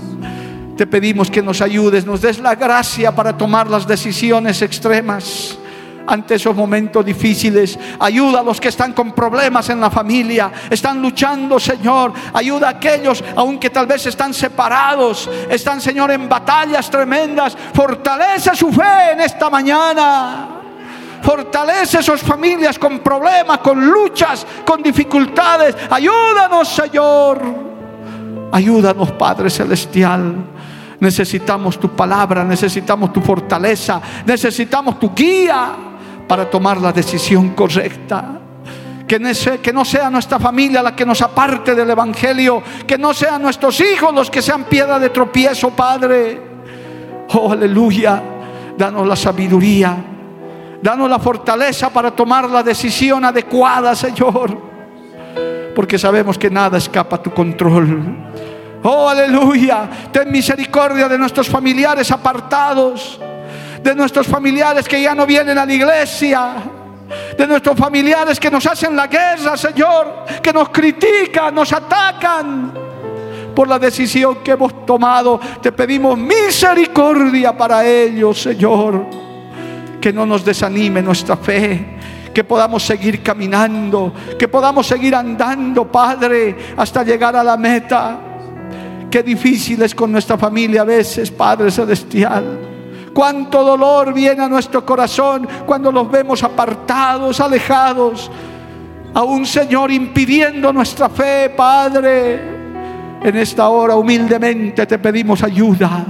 te pedimos que nos ayudes, nos des la gracia para tomar las decisiones extremas ante esos momentos difíciles. Ayuda a los que están con problemas en la familia, están luchando, Señor. Ayuda a aquellos, aunque tal vez están separados, están, Señor, en batallas tremendas. Fortalece su fe en esta mañana. Fortalece sus familias con problemas, con luchas, con dificultades. Ayúdanos, Señor. Ayúdanos, Padre Celestial. Necesitamos tu palabra, necesitamos tu fortaleza, necesitamos tu guía para tomar la decisión correcta. Que no, sea, nuestra familia la que nos aparte del Evangelio, que no sean nuestros hijos los que sean piedra de tropiezo, Padre. Oh, aleluya. Danos la sabiduría, danos la fortaleza para tomar la decisión adecuada, Señor. Porque sabemos que nada escapa a tu control. Oh, aleluya. Ten misericordia de nuestros familiares apartados de nuestros familiares que ya no vienen a la iglesia, de nuestros familiares que nos hacen la guerra, Señor, que nos critican, nos atacan por la decisión que hemos tomado. Te pedimos misericordia para ellos, Señor, que no nos desanime nuestra fe. Que podamos seguir caminando, que podamos seguir andando, Padre, hasta llegar a la meta. Qué difícil es con nuestra familia a veces, Padre Celestial. Cuánto dolor viene a nuestro corazón cuando los vemos apartados, alejados. A un Señor impidiendo nuestra fe, Padre. En esta hora humildemente te pedimos ayuda.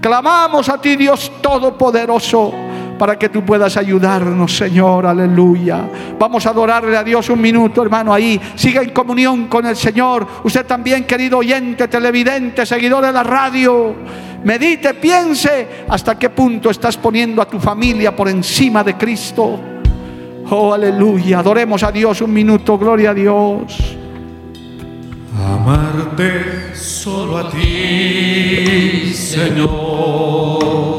Clamamos a ti, Dios Todopoderoso para que tú puedas ayudarnos, Señor, aleluya. Vamos a adorarle a Dios un minuto, hermano, ahí. Siga en comunión con el Señor. Usted también, querido oyente, televidente, seguidor de la radio. Medite, piense hasta qué punto estás poniendo a tu familia por encima de Cristo. Oh, aleluya. Adoremos a Dios un minuto, gloria a Dios. Amarte solo a ti, Señor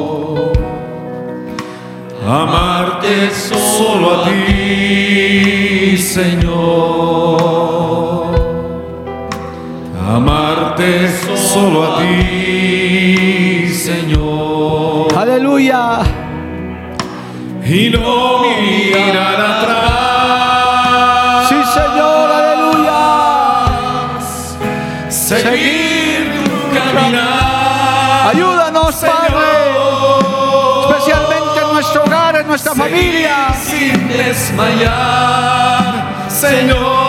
amarte solo a ti, Señor. Amarte solo a ti, Señor. Aleluya. Y no mirar atrás. Nuestra familia. Sin desmayar, Señor.